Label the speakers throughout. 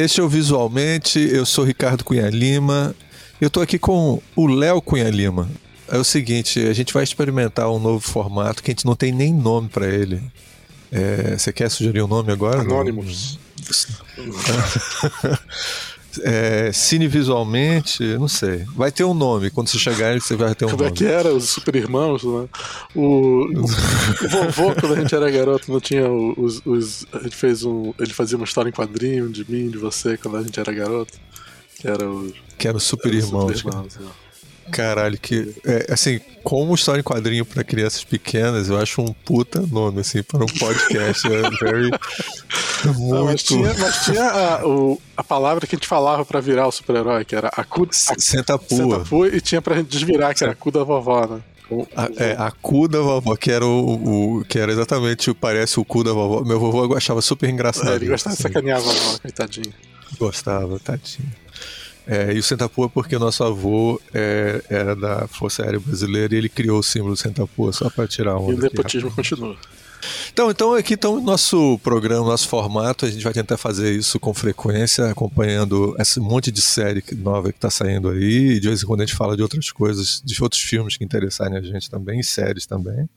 Speaker 1: este é o Visualmente, eu sou Ricardo Cunha Lima. Eu tô aqui com o Léo Cunha Lima. É o seguinte, a gente vai experimentar um novo formato que a gente não tem nem nome para ele. É, você quer sugerir um nome agora?
Speaker 2: Anônimos.
Speaker 1: é, cinevisualmente, não sei. Vai ter um nome. Quando você chegar, você vai ter um
Speaker 2: Como
Speaker 1: nome.
Speaker 2: Como é que era? Os super irmãos, né? O, o, vovô, quando a gente era garoto, não tinha os, os. A gente fez um. Ele fazia uma história em quadrinho de mim, de você, quando a gente era garoto. Que era o.
Speaker 1: Que era o Super Irmãos. Super irmãos né? Caralho, que. É, assim, como história em quadrinho para crianças pequenas, eu acho um puta nome, assim, para um podcast. é very. Muito. Não,
Speaker 2: mas tinha, mas tinha a, o, a palavra que a gente falava para virar o super-herói, que era a cu.
Speaker 1: Senta pua.
Speaker 2: pua. E tinha pra gente desvirar, que era a cu da vovó, né?
Speaker 1: A, é, a cu da vovó, que era o, o, que era exatamente, parece o cu da vovó. Meu vovô achava super engraçado. É,
Speaker 2: ele gostava assim. de sacanear a vovó, coitadinho.
Speaker 1: Gostava, tadinho. É, e o Sentapua porque o nosso avô é, era da Força Aérea Brasileira e ele criou o símbolo do Sentapua só para tirar onda.
Speaker 2: E o nepotismo continua.
Speaker 1: Então, então aqui está o nosso programa, nosso formato. A gente vai tentar fazer isso com frequência, acompanhando esse monte de série nova que está saindo aí. E de vez em quando a gente fala de outras coisas, de outros filmes que interessarem a gente também, e séries também.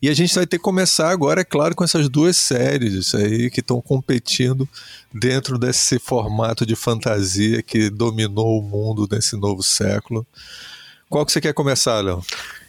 Speaker 1: E a gente vai ter que começar agora, é claro, com essas duas séries aí que estão competindo dentro desse formato de fantasia que dominou o mundo nesse novo século. Qual que você quer começar, Léo?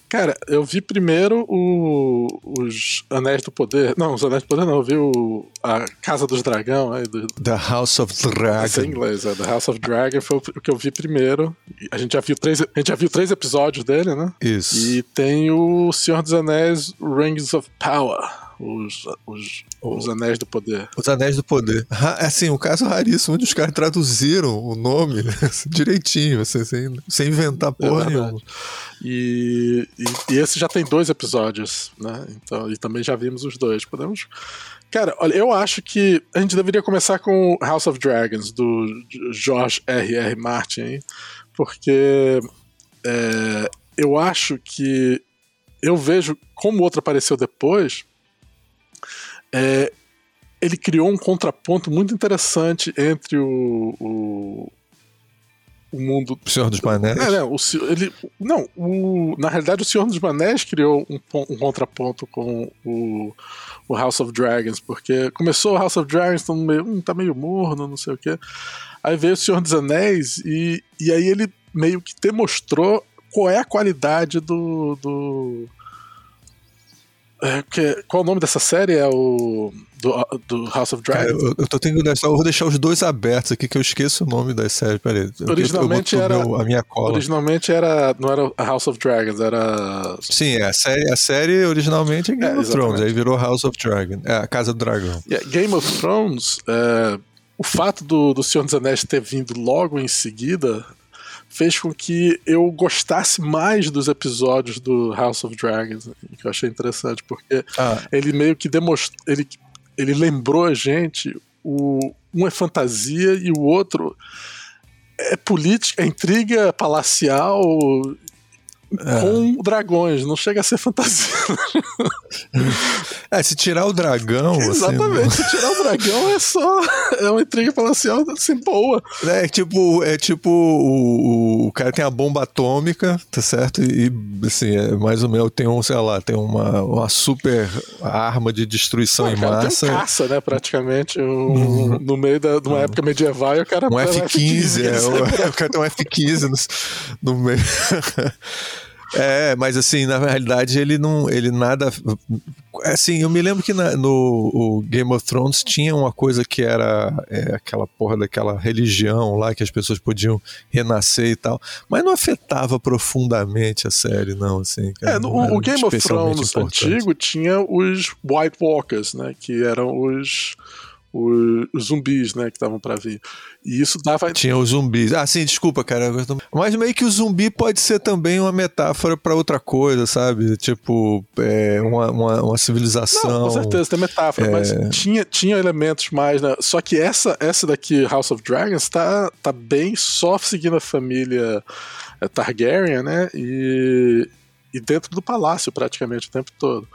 Speaker 2: Cara, eu vi primeiro o, os Anéis do Poder. Não, os Anéis do Poder não, eu vi o, a Casa dos Dragão. Aí, do,
Speaker 1: The House of Dragon.
Speaker 2: Isso é em inglês, é. The House of Dragon foi o que eu vi primeiro. A gente já viu três, a gente já viu três episódios dele, né?
Speaker 1: Isso.
Speaker 2: E tem o Senhor dos Anéis Rings of Power os, os, os Anéis do Poder.
Speaker 1: Os Anéis do Poder. Assim, um caso raríssimo onde os caras traduziram o nome direitinho, assim, sem, sem inventar porra é nenhuma.
Speaker 2: E, e, e, esse já tem dois episódios, né? Então, e também já vimos os dois. Podemos. Cara, olha, eu acho que a gente deveria começar com House of Dragons, do George R.R. R. Martin, porque é, eu acho que eu vejo como outro apareceu depois é, ele criou um contraponto muito interessante entre o, o, o mundo.
Speaker 1: O Senhor dos Manés?
Speaker 2: É, não, o, ele, não o, na realidade, o Senhor dos Manés criou um, um contraponto com o, o, House of Dragons, porque começou o House of Dragons, tá meio, hum, tá meio morno, não sei o quê. Aí veio o Senhor dos Anéis e, e aí ele meio que demonstrou qual é a qualidade do, do é, que, qual o nome dessa série? É o. Do, do House of Dragons?
Speaker 1: eu, eu tô tentando eu vou deixar os dois abertos aqui que eu esqueço o nome das séries. Peraí.
Speaker 2: Originalmente era.
Speaker 1: Meu, a minha cola.
Speaker 2: Originalmente era. Não era House of Dragons, era.
Speaker 1: Sim, a série, a série originalmente é Game é, of Thrones, aí virou House of Dragon. É, a Casa do Dragão.
Speaker 2: Yeah, Game of Thrones. É, o fato do, do Senhor dos Anéis ter vindo logo em seguida fez com que eu gostasse mais dos episódios do House of Dragons, que eu achei interessante, porque ah. ele meio que demonstrou. Ele, ele lembrou a gente. O, um é fantasia e o outro é política, é intriga palacial é. com dragões, não chega a ser fantasia.
Speaker 1: é, se tirar o dragão.
Speaker 2: Assim, Exatamente, assim, se tirar o dragão é só. É uma intriga palacial assim, boa.
Speaker 1: É tipo, é tipo o, o cara tem a bomba atômica, tá certo? E assim, é mais ou menos tem um, sei lá, tem uma, uma super arma de destruição em massa.
Speaker 2: Tem um caça, né, praticamente, um, uhum. no meio da, de uma uhum. época medieval e o cara.
Speaker 1: Um F-15, F-15 é, o, o cara tem um F-15 no, no meio. É, mas assim, na realidade ele não, ele nada, assim, eu me lembro que na, no Game of Thrones tinha uma coisa que era é, aquela porra daquela religião lá que as pessoas podiam renascer e tal, mas não afetava profundamente a série, não, assim.
Speaker 2: Cara, é, no, o Game of Thrones importante. antigo tinha os White Walkers, né, que eram os os, zumbis, né, que estavam para vir. E isso dava.
Speaker 1: Tinha os zumbis. Ah, sim, desculpa, cara. Mas meio que o zumbi pode ser também uma metáfora para outra coisa, sabe? Tipo, é, uma, uma, uma, civilização. Não,
Speaker 2: com certeza, tem metáfora, é... mas tinha, tinha elementos mais. Né? Só que essa, essa daqui, House of Dragons, tá, tá bem só seguindo a família é, Targaryen, né? E, e dentro do palácio praticamente o tempo todo.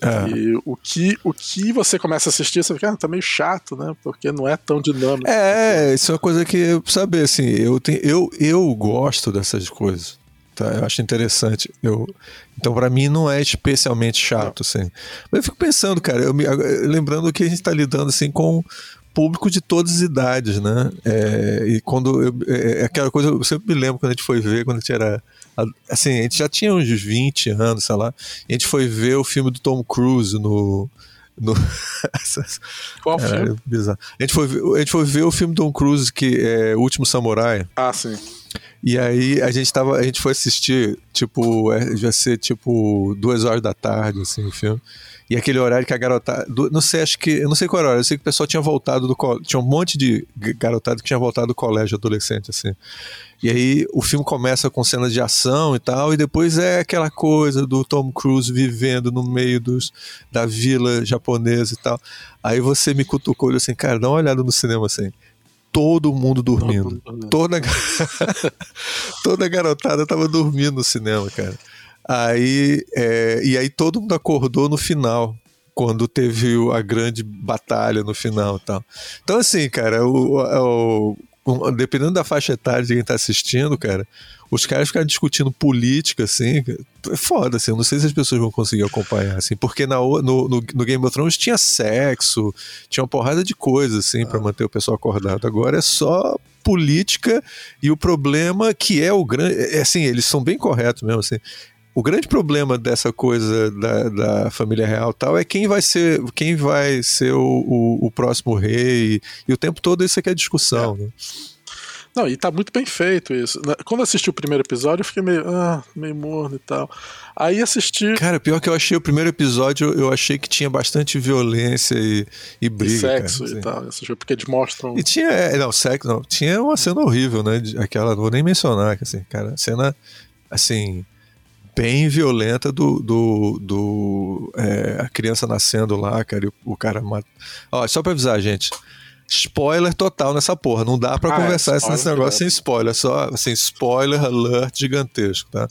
Speaker 2: É. E o que, o que você começa a assistir, você fica, ah, tá meio chato, né? Porque não é tão dinâmico.
Speaker 1: É, isso é uma coisa que eu saber, assim, eu, tenho, eu, eu gosto dessas coisas. Tá? Eu acho interessante. Eu, então, para mim, não é especialmente chato, assim. Mas eu fico pensando, cara, eu me, lembrando que a gente está lidando assim com público de todas as idades, né? É, e quando eu, é, é, aquela coisa, eu sempre me lembro quando a gente foi ver, quando a gente era assim, a gente já tinha uns 20 anos, sei lá, e a gente foi ver o filme do Tom Cruise no no...
Speaker 2: Qual filme?
Speaker 1: Bizarro. A gente, foi, a gente foi ver o filme do Tom Cruise, que é O Último Samurai.
Speaker 2: Ah, sim.
Speaker 1: E aí a gente tava, a gente foi assistir, tipo, é, já ser tipo duas horas da tarde, assim, o filme. E aquele horário que a garotada. Não sei, acho que. Eu não sei qual horário, eu sei que o pessoal tinha voltado do colégio. Tinha um monte de garotada que tinha voltado do colégio adolescente, assim. E aí o filme começa com cenas de ação e tal, e depois é aquela coisa do Tom Cruise vivendo no meio dos, da vila japonesa e tal. Aí você me cutucou e assim, cara, dá uma olhada no cinema assim. Todo mundo dormindo. Toda, toda a garotada tava dormindo no cinema, cara. Aí, é, e aí todo mundo acordou no final, quando teve a grande batalha no final tal. Então, assim, cara, o, o, dependendo da faixa etária de quem tá assistindo, cara, os caras ficaram discutindo política, assim, é foda, assim, eu não sei se as pessoas vão conseguir acompanhar, assim, porque na, no, no, no Game of Thrones tinha sexo, tinha uma porrada de coisas, assim, ah. para manter o pessoal acordado. Agora é só política e o problema que é o grande, é, assim, eles são bem corretos mesmo, assim, o grande problema dessa coisa da, da, família real tal é quem vai ser quem vai ser o, o, o próximo rei e o tempo todo isso aqui é discussão. É. Né?
Speaker 2: Não, e tá muito bem feito isso. Quando assisti o primeiro episódio, eu fiquei meio, ah, meio morno e tal. Aí assisti.
Speaker 1: Cara, pior que eu achei o primeiro episódio, eu achei que tinha bastante violência e, e briga. E
Speaker 2: sexo
Speaker 1: cara,
Speaker 2: assim. e tal, porque eles mostram.
Speaker 1: E tinha, é, não, sexo, não. Tinha uma cena horrível, né? Aquela, não vou nem mencionar, assim, cara, cena, assim, bem violenta do, do, do é, a criança nascendo lá, cara, e o, o cara mata. Ó, só pra avisar, gente. Spoiler total nessa porra. Não dá para ah, é, conversar é, nesse negócio sem spoiler. Só assim, spoiler alert gigantesco, tá?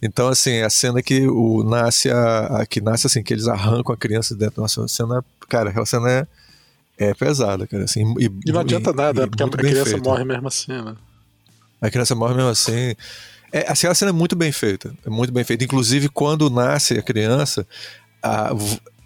Speaker 1: Então, assim, a cena que o nasce a, a, que nasce assim, que eles arrancam a criança dentro. Nossa, a cena, cara, aquela cena é, é pesada, cara. Assim,
Speaker 2: e, e não adianta e, nada, e, porque a criança feito. morre mesmo assim, né? A
Speaker 1: criança morre mesmo assim. É, assim, a cena é muito bem feita. É muito bem feita. Inclusive, quando nasce a criança, a,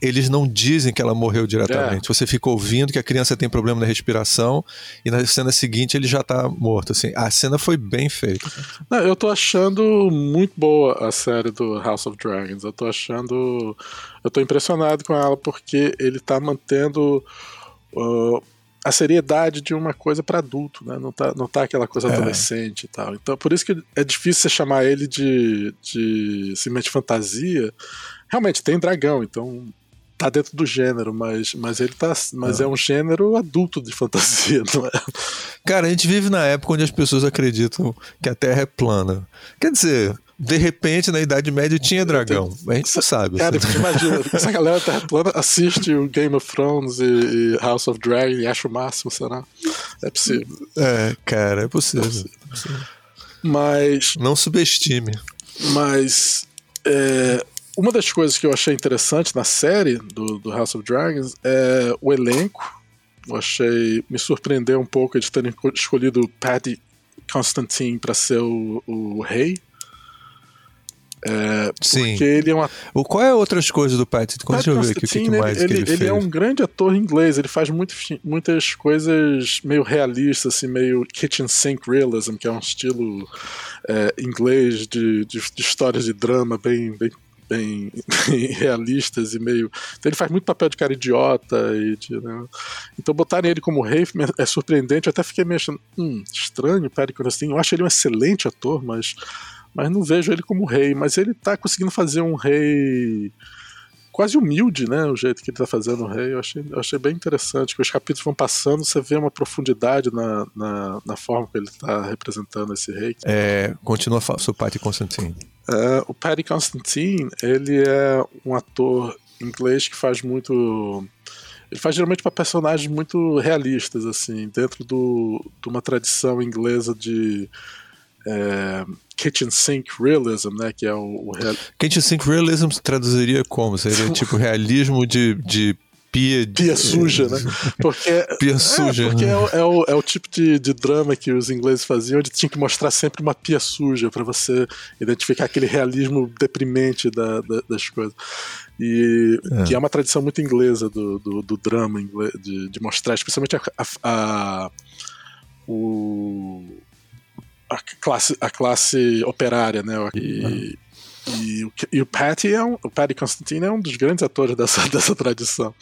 Speaker 1: eles não dizem que ela morreu diretamente. É. Você fica ouvindo que a criança tem problema na respiração e na cena seguinte ele já está morto. Assim, a cena foi bem feita.
Speaker 2: Não, eu tô achando muito boa a série do House of Dragons. Eu tô achando. Eu tô impressionado com ela porque ele está mantendo. Uh, a seriedade de uma coisa para adulto, né? Não tá, não tá aquela coisa é. adolescente e tal. Então, por isso que é difícil você chamar ele de, de simplesmente fantasia. Realmente tem dragão, então tá dentro do gênero, mas, mas ele tá. Mas é. é um gênero adulto de fantasia, não é?
Speaker 1: Cara, a gente vive na época onde as pessoas acreditam que a Terra é plana. Quer dizer, de repente, na Idade Média tinha dragão. A gente não sabe.
Speaker 2: Cara, assim. imagina, essa galera terra plana assiste o Game of Thrones e, House of Dragon e acha o máximo, será? É possível.
Speaker 1: É, cara, é possível. É possível.
Speaker 2: Mas.
Speaker 1: Não subestime.
Speaker 2: Mas. É, uma das coisas que eu achei interessante na série do, do House of Dragons é o elenco. Eu achei. Me surpreendeu um pouco eles terem escolhido Paddy Constantine para ser o, o rei é, Sim. Ele é uma.
Speaker 1: O, qual é outras coisas do Pat? Deixa eu ver aqui o que, que mais
Speaker 2: ele,
Speaker 1: ele,
Speaker 2: ele, é um grande ator inglês, ele faz muito, muitas coisas meio realistas, assim, meio kitchen sink realism, que é um estilo é, inglês de, de, de, histórias de drama bem, bem, bem, bem, realistas e meio. Então ele faz muito papel de cara idiota. E de, né? Então botarem ele como rei é surpreendente. Eu até fiquei meio achando, hum, estranho, Paddy assim. Eu acho ele um excelente ator, mas mas não vejo ele como rei. Mas ele tá conseguindo fazer um rei quase humilde, né? O jeito que ele tá fazendo o rei. Eu achei, eu achei bem interessante. Que os capítulos vão passando, você vê uma profundidade na, na, na forma que ele tá representando esse rei.
Speaker 1: É, continua sobre o Patty Constantine.
Speaker 2: É, o Patty Constantine, ele é um ator inglês que faz muito. Ele faz geralmente para personagens muito realistas, assim, dentro do, de uma tradição inglesa de é, kitchen sink realism, né? Que é o, o real...
Speaker 1: kitchen sink realism traduziria como? Seria tipo realismo de, de pia,
Speaker 2: pia suja, né? Porque,
Speaker 1: pia suja.
Speaker 2: É, porque é, é, o, é o tipo de, de drama que os ingleses faziam, onde tinha que mostrar sempre uma pia suja para você identificar aquele realismo deprimente da, da, das coisas. E é. que é uma tradição muito inglesa do, do, do drama, de, de mostrar, especialmente a, a, a o, a classe, a classe operária, né? E, e, e, o Patty é um, o Patty Constantine é um dos grandes atores dessa, dessa tradição.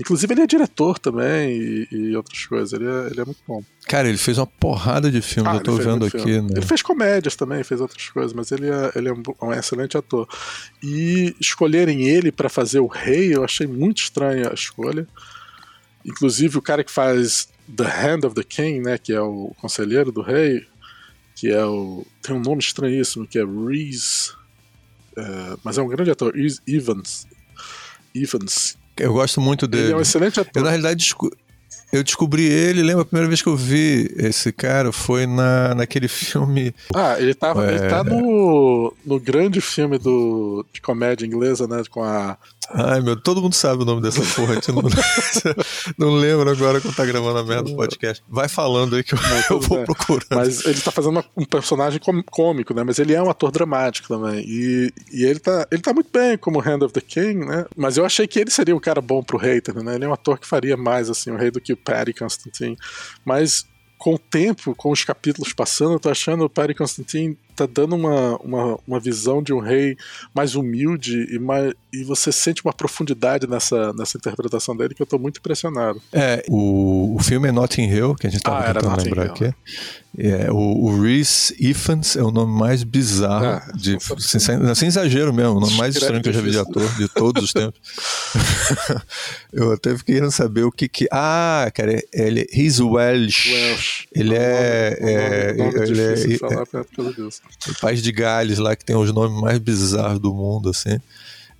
Speaker 2: Inclusive ele é diretor também e, e outras coisas. Ele é, ele é muito bom.
Speaker 1: Cara, ele fez uma porrada de filmes, ah, eu tô vendo aqui. Né?
Speaker 2: Ele fez comédias também, fez outras coisas, mas ele é, ele é um, um excelente ator. E escolherem ele para fazer o rei, eu achei muito estranha a escolha. Inclusive o cara que faz The Hand of the King, né, que é o conselheiro do rei, que é o. tem um nome estranhíssimo, que é Reese. É, mas é um grande ator, Reese Evans. Evans.
Speaker 1: Eu gosto muito dele.
Speaker 2: Ele é um excelente ator.
Speaker 1: Eu, na realidade, eu descobri ele, lembra a primeira vez que eu vi esse cara foi na, naquele filme.
Speaker 2: Ah, ele, tava, é... ele tá no, no grande filme do, de comédia inglesa, né? Com a.
Speaker 1: Ai, meu, todo mundo sabe o nome dessa porra. não, não lembro agora quando tá gravando a merda do podcast. Vai falando aí que eu, não, eu vou procurando.
Speaker 2: Mas ele tá fazendo um personagem cômico, né? Mas ele é um ator dramático também. E, e ele, tá, ele tá muito bem como Hand of the King, né? Mas eu achei que ele seria um cara bom pro hater, né? Ele é um ator que faria mais, assim, o rei do que Paddy Constantine. Mas com o tempo, com os capítulos passando, eu tô achando o Paddy Constantine tá dando uma, uma, uma visão de um rei mais humilde e, mais, e você sente uma profundidade nessa, nessa interpretação dele que eu tô muito impressionado.
Speaker 1: É, o, o filme é Notting Hill, que a gente tava ah, tentando lembrar Hill. aqui. É, o, o Reese Ifans é o nome mais bizarro, ah, de, sem, sem, sem, exagero mesmo, o nome mais estranho que eu já vi de ator de todos os tempos. eu até fiquei querendo saber o que que. Ah, cara, ele. He's Welsh. Welsh. Ele é. é, ele é, falar, é, o país de Gales lá que tem os nomes mais bizarros do mundo, assim.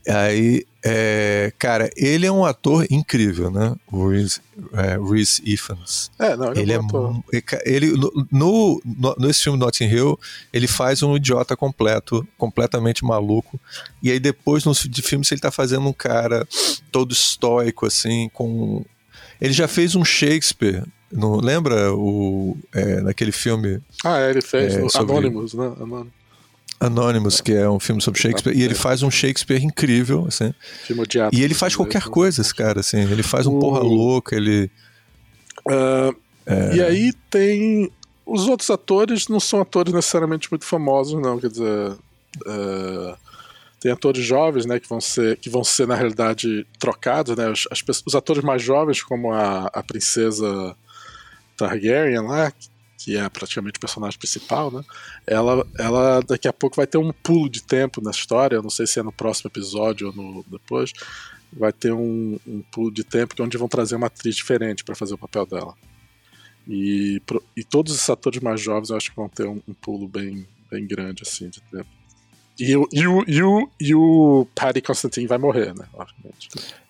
Speaker 1: Aí, é, cara, ele é um ator incrível, né? O Reese, é, Reese Ifans.
Speaker 2: É, não, ele, ele é, um
Speaker 1: é ele no, no, no, nesse filme Notting Hill, ele faz um idiota completo, completamente maluco. E aí depois no de filme ele tá fazendo um cara todo estoico assim, com ele já fez um Shakespeare não lembra o é, naquele filme?
Speaker 2: Ah, é, ele fez é, sobre... Anonymous, né? Anonymous.
Speaker 1: Anonymous, que é um filme sobre Shakespeare, e ele faz um Shakespeare incrível, assim. E ele faz qualquer coisa, esse cara, assim. Ele faz um porra louca, ele.
Speaker 2: Uh, é... E aí tem. Os outros atores não são atores necessariamente muito famosos, não. Quer dizer. Uh, tem atores jovens, né, que vão ser, que vão ser na realidade trocados, né? Os, as, os atores mais jovens, como a, a princesa Targaryen lá, que é praticamente o personagem principal, né? Ela, ela daqui a pouco vai ter um pulo de tempo na história, eu não sei se é no próximo episódio ou no depois, vai ter um, um pulo de tempo que é onde vão trazer uma atriz diferente para fazer o papel dela. E, e todos os atores mais jovens eu acho que vão ter um, um pulo bem, bem grande assim de tempo. E, o, e, o, e, o, e o Paddy Constantine vai morrer, né? Obviamente.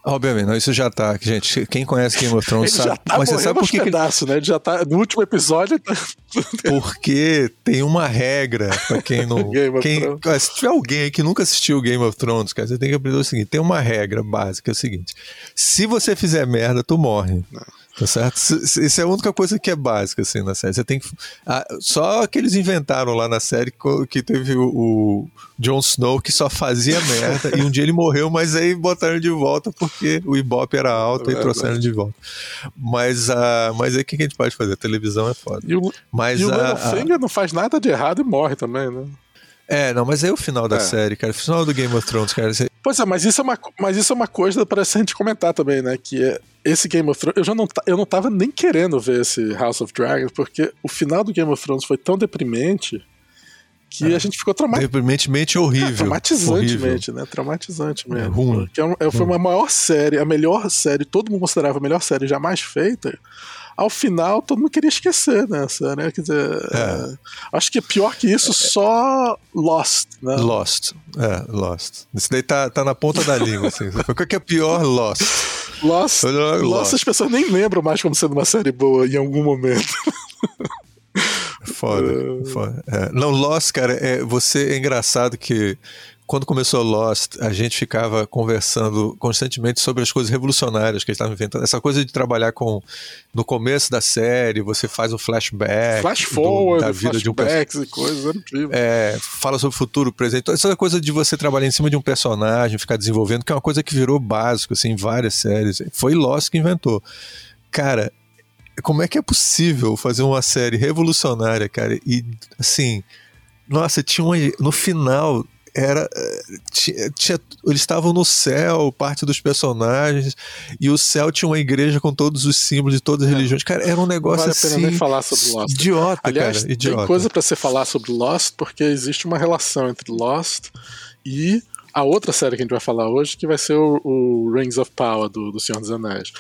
Speaker 1: Obviamente, não, isso já tá. Gente, quem conhece Game of Thrones sabe.
Speaker 2: Tá mas você sabe por que. Pedaço, né? Ele já tá. No último episódio. Tá...
Speaker 1: Porque tem uma regra pra quem não. quem, se tiver alguém aí que nunca assistiu Game of Thrones, cara, você tem que aprender o seguinte: tem uma regra básica, é o seguinte. Se você fizer merda, tu morre. Não. Tá certo? Isso é a única coisa que é básica, assim, na série. Você tem que. Ah, só que eles inventaram lá na série que teve o, o Jon Snow que só fazia merda e um dia ele morreu, mas aí botaram de volta porque o Ibope era alto é e trouxeram de volta. Mas, uh, mas aí o que a gente pode fazer? A televisão é foda.
Speaker 2: E o,
Speaker 1: mas,
Speaker 2: e o uh, não faz nada de errado e morre também, né?
Speaker 1: É, não, mas aí é o final da é. série, cara. O final do Game of Thrones, cara. Você...
Speaker 2: Pois é, mas isso é uma, mas isso é uma coisa para a gente comentar também, né? Que é esse Game of Thrones. Eu já não, eu não tava nem querendo ver esse House of Dragons, porque o final do Game of Thrones foi tão deprimente que é. a gente ficou traumatizado.
Speaker 1: Deprimentemente horrível. É,
Speaker 2: traumatizantemente,
Speaker 1: horrível.
Speaker 2: né? Traumatizante mesmo. É, ruim. Que é, foi uma maior série, a melhor série, todo mundo considerava a melhor série jamais feita ao final todo mundo queria esquecer nessa, né? Quer dizer, é. É, acho que pior que isso, só Lost, né?
Speaker 1: Lost, é, Lost. Isso daí tá, tá na ponta da língua, assim. O que é pior? Lost.
Speaker 2: Lost, Lost, Lost as pessoas nem lembram mais como sendo uma série boa em algum momento.
Speaker 1: foda. foda. É. Não, Lost, cara, é, você é engraçado que quando começou Lost, a gente ficava conversando constantemente sobre as coisas revolucionárias que eles estavam inventando. Essa coisa de trabalhar com. No começo da série, você faz um flashback.
Speaker 2: Flash forward, do, da vida de um e coisas,
Speaker 1: é, é, fala sobre o futuro, presente. Então, essa coisa de você trabalhar em cima de um personagem, ficar desenvolvendo, que é uma coisa que virou básico, assim, em várias séries. Foi Lost que inventou. Cara, como é que é possível fazer uma série revolucionária, cara? E, assim. Nossa, tinha uma, no final era tinha, tinha, eles estavam no céu, parte dos personagens, e o céu tinha uma igreja com todos os símbolos de todas as é. religiões. Cara, era um negócio vale assim. a pena nem
Speaker 2: assim falar sobre Lost.
Speaker 1: Idiota,
Speaker 2: Aliás,
Speaker 1: cara. Idiota.
Speaker 2: Tem coisa para você falar sobre Lost, porque existe uma relação entre Lost e a outra série que a gente vai falar hoje, que vai ser o, o Rings of Power do, do Senhor dos Anéis.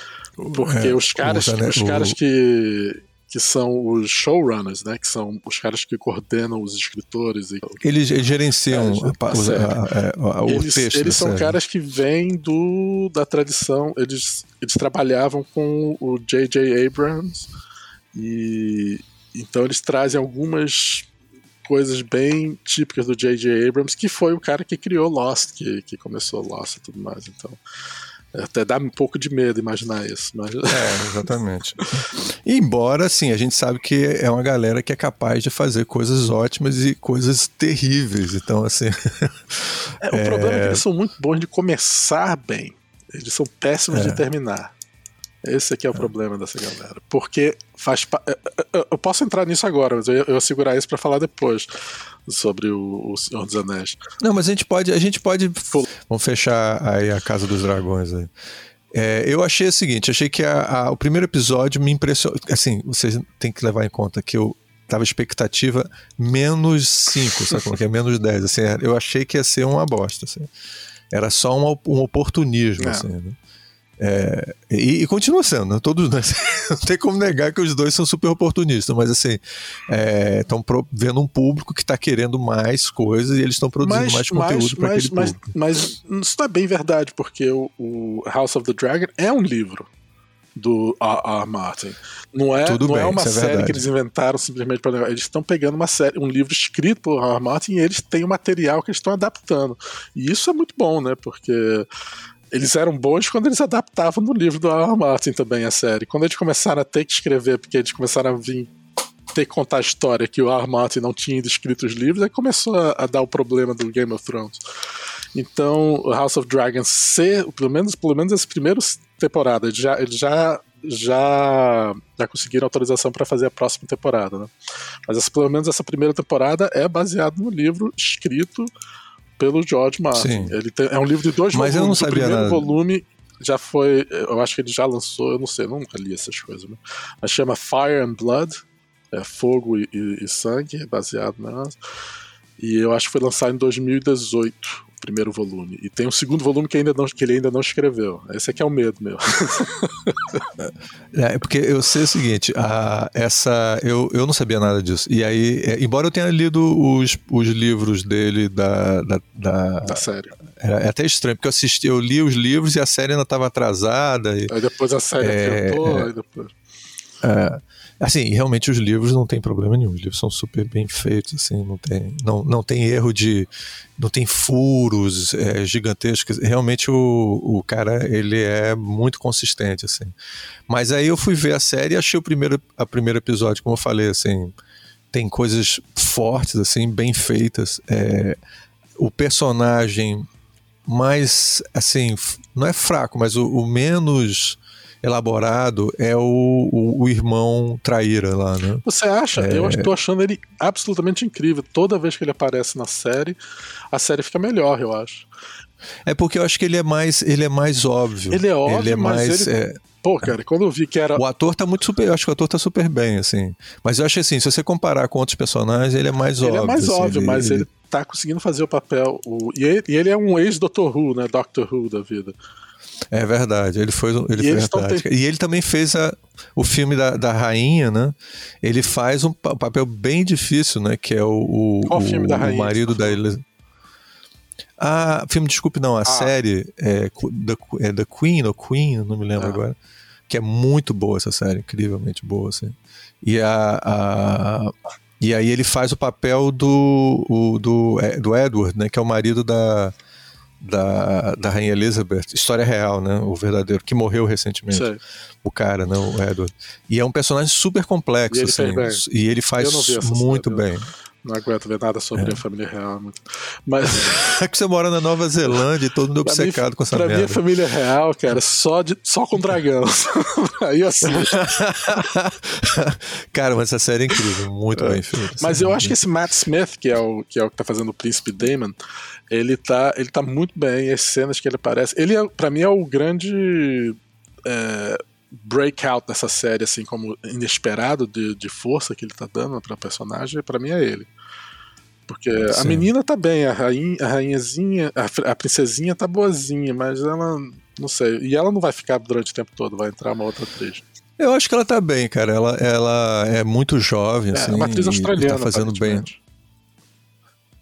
Speaker 2: Porque é, os caras, os caras que, que são os showrunners, né? Que são os caras que coordenam os escritores. E,
Speaker 1: eles, eles gerenciam é, a, a, a, o
Speaker 2: eles,
Speaker 1: texto.
Speaker 2: Eles são série. caras que vêm do, da tradição. Eles, eles trabalhavam com o J.J. Abrams e então eles trazem algumas coisas bem típicas do J.J. Abrams, que foi o cara que criou Lost, que, que começou Lost e tudo mais. Então até dá um pouco de medo imaginar isso. Mas...
Speaker 1: É, exatamente. Embora, assim, a gente sabe que é uma galera que é capaz de fazer coisas ótimas e coisas terríveis. Então, assim.
Speaker 2: É, o é... problema é que eles são muito bons de começar bem. Eles são péssimos é. de terminar. Esse aqui é o é. problema dessa galera. Porque faz. Eu posso entrar nisso agora, mas eu ia segurar isso para falar depois sobre o, o, Senhor dos Anéis.
Speaker 1: Não, mas a gente pode. A gente pode. Vamos fechar aí a Casa dos Dragões aí. É, eu achei o seguinte, achei que a, a, o primeiro episódio me impressionou. Assim, vocês têm que levar em conta que eu tava expectativa menos 5, sabe como é que é? Menos 10. Assim, eu achei que ia ser uma bosta. Assim. Era só um, um oportunismo, é. assim, né? É, e, e, continua sendo, né? Todos, não tem como negar que os dois são super oportunistas, mas assim, estão é, vendo um público que está querendo mais coisas e eles estão produzindo mas, mais conteúdo para aquele
Speaker 2: mas,
Speaker 1: público.
Speaker 2: Mas isso não é bem verdade, porque o, o, House of the Dragon é um livro do R. R. Martin. Não é, Tudo não é bem, é uma série que eles inventaram simplesmente para Eles estão pegando uma série, um livro escrito por R. R. Martin e eles têm o material que eles estão adaptando. E isso é muito bom, né? Porque eles eram bons quando eles adaptavam no livro do R. Martin também a série. Quando eles começaram a ter que escrever, porque eles começaram a vir ter que contar a história que o R. Martin não tinha escrito os livros, aí começou a, a, dar o problema do Game of Thrones. Então, House of Dragons ser, pelo menos, pelo menos essa primeira temporada, eles já, já já já conseguiram autorização para fazer a próxima temporada, né? Mas essa, pelo menos essa primeira temporada é baseada no livro escrito pelo George Martin. Sim. Ele tem, é um livro de dois
Speaker 1: Mas volumes. Eu não sabia o primeiro
Speaker 2: nada. volume já foi. Eu acho que ele já lançou, eu não sei, eu nunca li essas coisas. Né? Mas chama Fire and Blood, é fogo e, e, e sangue, baseado nelas. E eu acho que foi lançado em 2018 primeiro volume. E tem um segundo volume que, ainda não, que ele ainda não escreveu. Esse aqui é o medo meu.
Speaker 1: é, porque eu sei o seguinte, a, essa, eu, eu não sabia nada disso. E aí, é, embora eu tenha lido os, os livros dele da, da, da,
Speaker 2: da série.
Speaker 1: É, é, até estranho, porque eu assisti, eu li os livros e a série ainda estava atrasada. E,
Speaker 2: aí depois a série é, é, aí depois.
Speaker 1: É, Assim, realmente os livros não tem problema nenhum. Os livros são super bem feitos, assim, não tem, não, não tem erro de. não tem furos é, gigantescos. Realmente o, o cara, ele é muito consistente, assim. Mas aí eu fui ver a série e achei o primeiro, a primeiro episódio, como eu falei, assim, tem coisas fortes, assim, bem feitas. É, o personagem mais, assim, não é fraco, mas o, o menos elaborado é o, o, o, irmão traíra lá, né?
Speaker 2: Você acha? É... Eu estou achando ele absolutamente incrível. Toda vez que ele aparece na série, a série fica melhor, eu acho.
Speaker 1: É porque eu acho que ele é mais, ele é mais óbvio.
Speaker 2: Ele é óbvio, ele é mais, ele... É... Pô, cara, quando eu vi que era.
Speaker 1: O ator tá muito super. Eu acho que o ator tá super bem, assim. Mas eu acho assim, se você comparar com outros personagens, ele é mais
Speaker 2: ele
Speaker 1: óbvio.
Speaker 2: Ele é mais
Speaker 1: assim,
Speaker 2: óbvio,
Speaker 1: ele,
Speaker 2: mas ele... tá conseguindo fazer o papel. O... E, ele, e ele é um ex-Doctor Who, né? Doctor Who da vida.
Speaker 1: É verdade, ele foi, ele e foi. E ele também fez a, o filme da, da rainha, né? Ele faz um papel bem difícil, né? Que é o, o,
Speaker 2: Qual o, filme da rainha,
Speaker 1: o marido da Elizabeth. Ah, filme, desculpe, não, a ah. série é, The, é The Queen ou Queen, não me lembro ah. agora. Que é muito boa essa série, incrivelmente boa, assim. E a, a E aí ele faz o papel do, o, do, é, do Edward, né? Que é o marido da, da, da Rainha Elizabeth. História real, né? O verdadeiro, que morreu recentemente.
Speaker 2: Sei.
Speaker 1: O cara, né? O Edward. E é um personagem super complexo,
Speaker 2: E ele
Speaker 1: assim. E ele faz muito
Speaker 2: série,
Speaker 1: bem.
Speaker 2: Não aguento ver nada sobre a família real. muito. Mas
Speaker 1: É que você mora na Nova Zelândia e todo mundo
Speaker 2: pra mim,
Speaker 1: obcecado com essa
Speaker 2: pra mim,
Speaker 1: merda.
Speaker 2: a família real, cara, só, de, só com dragão. Aí assim.
Speaker 1: Cara, mas essa série é incrível, muito bem feita.
Speaker 2: Mas eu acho que esse Matt Smith, que é o que, é o que tá fazendo o Príncipe Damon, ele tá, ele tá muito bem. As cenas que ele aparece. Ele, é, pra mim, é o grande é, breakout dessa série, assim, como inesperado de, de força que ele tá dando pra personagem. Pra mim é ele. Porque a
Speaker 1: Sim.
Speaker 2: menina tá bem, a, rainha, a rainhazinha, a, a princesinha tá boazinha, mas ela. Não sei. E ela não vai ficar durante o tempo todo, vai entrar uma outra atriz.
Speaker 1: Eu acho que ela tá bem, cara. Ela, ela é muito jovem,
Speaker 2: É,
Speaker 1: assim.
Speaker 2: uma atriz australiana.
Speaker 1: Tá fazendo bem.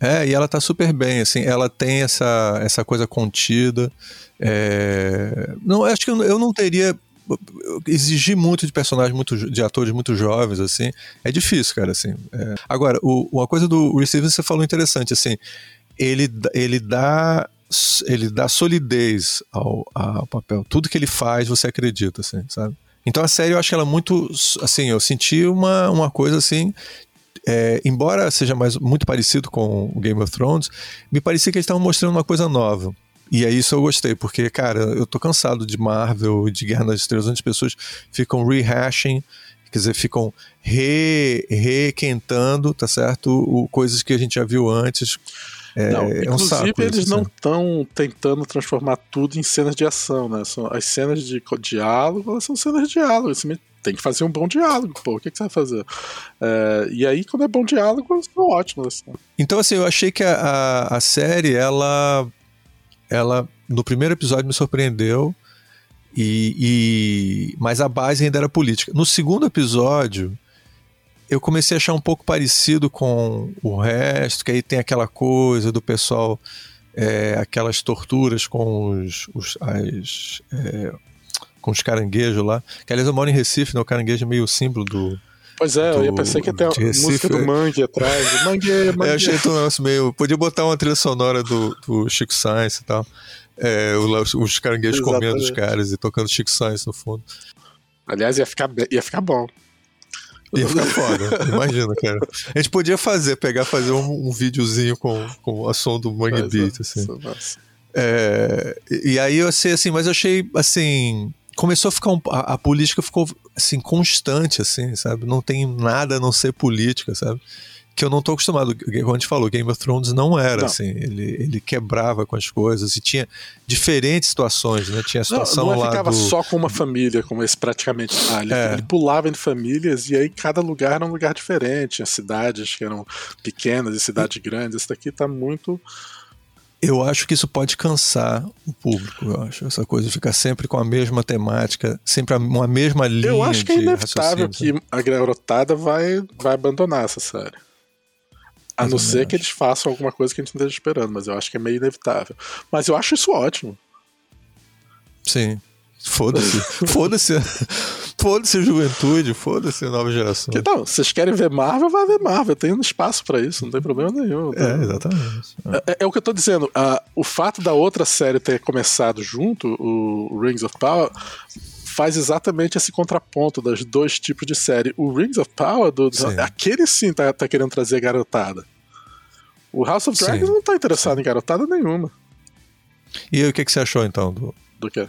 Speaker 1: É, e ela tá super bem, assim, ela tem essa, essa coisa contida. é, Não, acho que eu, eu não teria exigir muito de personagens muito de atores muito jovens assim é difícil cara assim É. agora o- uma coisa do Stevens você falou interessante assim ele ele dá ele dá solidez ao, ao papel tudo que ele faz você acredita assim sabe então a série eu acho ela muito assim eu senti uma, uma coisa assim é, embora seja mais muito parecido com Game of Thrones, me parecia que eles estavam mostrando uma coisa nova. E é isso eu gostei, porque, cara, eu tô cansado de Marvel, de Guerra nas Estrelas, onde as pessoas ficam rehashing, quer dizer, ficam re, requentando, tá certo? O, coisas que a gente já viu antes. É,
Speaker 2: Não,
Speaker 1: é um
Speaker 2: inclusive
Speaker 1: saco
Speaker 2: eles não estão tentando transformar tudo em cenas de ação, né? São, as cenas de diálogo, elas são cenas de diálogo. Você tem que fazer um bom diálogo, pô. O que, que você vai fazer? É, e aí, quando é bom diálogo, elas são ótimas. Assim.
Speaker 1: Então, assim, eu achei que a, a, a série, ela, ela, no primeiro episódio me surpreendeu, e, e- mas a base ainda era política. No segundo episódio, eu comecei a achar um pouco parecido com o resto, que aí tem aquela coisa do pessoal, é, aquelas torturas com os, os- as, é, com os caranguejos lá. Que aliás eu moro em Recife, né? O caranguejo é meio símbolo do,
Speaker 2: Pois é, eu
Speaker 1: Do-
Speaker 2: pensar que ia ter a música do
Speaker 1: é.
Speaker 2: Mangue atrás. Mangue, Mangue.
Speaker 1: Eu achei que um negócio meio. Podia botar uma trilha sonora do, do Chico Science e tal. É, os, os caranguejos
Speaker 2: Exatamente.
Speaker 1: comendo os caras e tocando Chico Science no fundo.
Speaker 2: Aliás, ia ficar, ia ficar bom.
Speaker 1: Ia ficar foda, imagina, cara. A gente podia fazer, pegar, fazer um, um videozinho com, com a som do Mangue Beat, assim.
Speaker 2: nossa.
Speaker 1: É, e e aí eu achei assim, mas eu achei assim. Começou a ficar. um- a, a política ficou assim, constante, assim, sabe? Não tem nada a não ser política, sabe? Que eu não tô acostumado. Como a gente falou, Game of Thrones não era
Speaker 2: Não.
Speaker 1: assim. Ele, ele quebrava com as coisas e tinha diferentes situações, né? Tinha a
Speaker 2: Não,
Speaker 1: situação
Speaker 2: não
Speaker 1: lá
Speaker 2: ficava
Speaker 1: do.
Speaker 2: só com uma família, como esse praticamente. Ah, ele,
Speaker 1: É.
Speaker 2: ele pulava entre famílias e aí cada lugar era um lugar diferente. Tinha cidades que eram pequenas e cidades grandes. Esse daqui tá muito.
Speaker 1: Eu acho que isso pode cansar o público, eu acho. Essa coisa de ficar sempre com a mesma temática, sempre a- uma mesma linha.
Speaker 2: Eu acho que é inevitável que a garotada vai, vai abandonar essa série. A
Speaker 1: Mais
Speaker 2: não ser
Speaker 1: menos.
Speaker 2: que eles façam alguma coisa que a gente não esteja esperando, mas eu acho que é meio inevitável. Mas eu acho isso ótimo.
Speaker 1: Sim. Foda-se. foda-se. Foda-se juventude, foda-se nova geração.
Speaker 2: Porque, não, vocês querem ver Marvel, vai ver Marvel. Tem espaço pra isso, não tem problema nenhum.
Speaker 1: É, exatamente.
Speaker 2: É, é o que eu tô dizendo. ah, o fato da outra série ter começado junto, o Rings of Power, faz exatamente esse contraponto dos dois tipos de série. O Rings of Power, do,
Speaker 1: Sim.
Speaker 2: aquele sim tá, tá querendo trazer garotada. O House of
Speaker 1: Sim,
Speaker 2: Dragons não tá interessado em garotada nenhuma.
Speaker 1: E aí, o que, que você achou então do,
Speaker 2: Do que?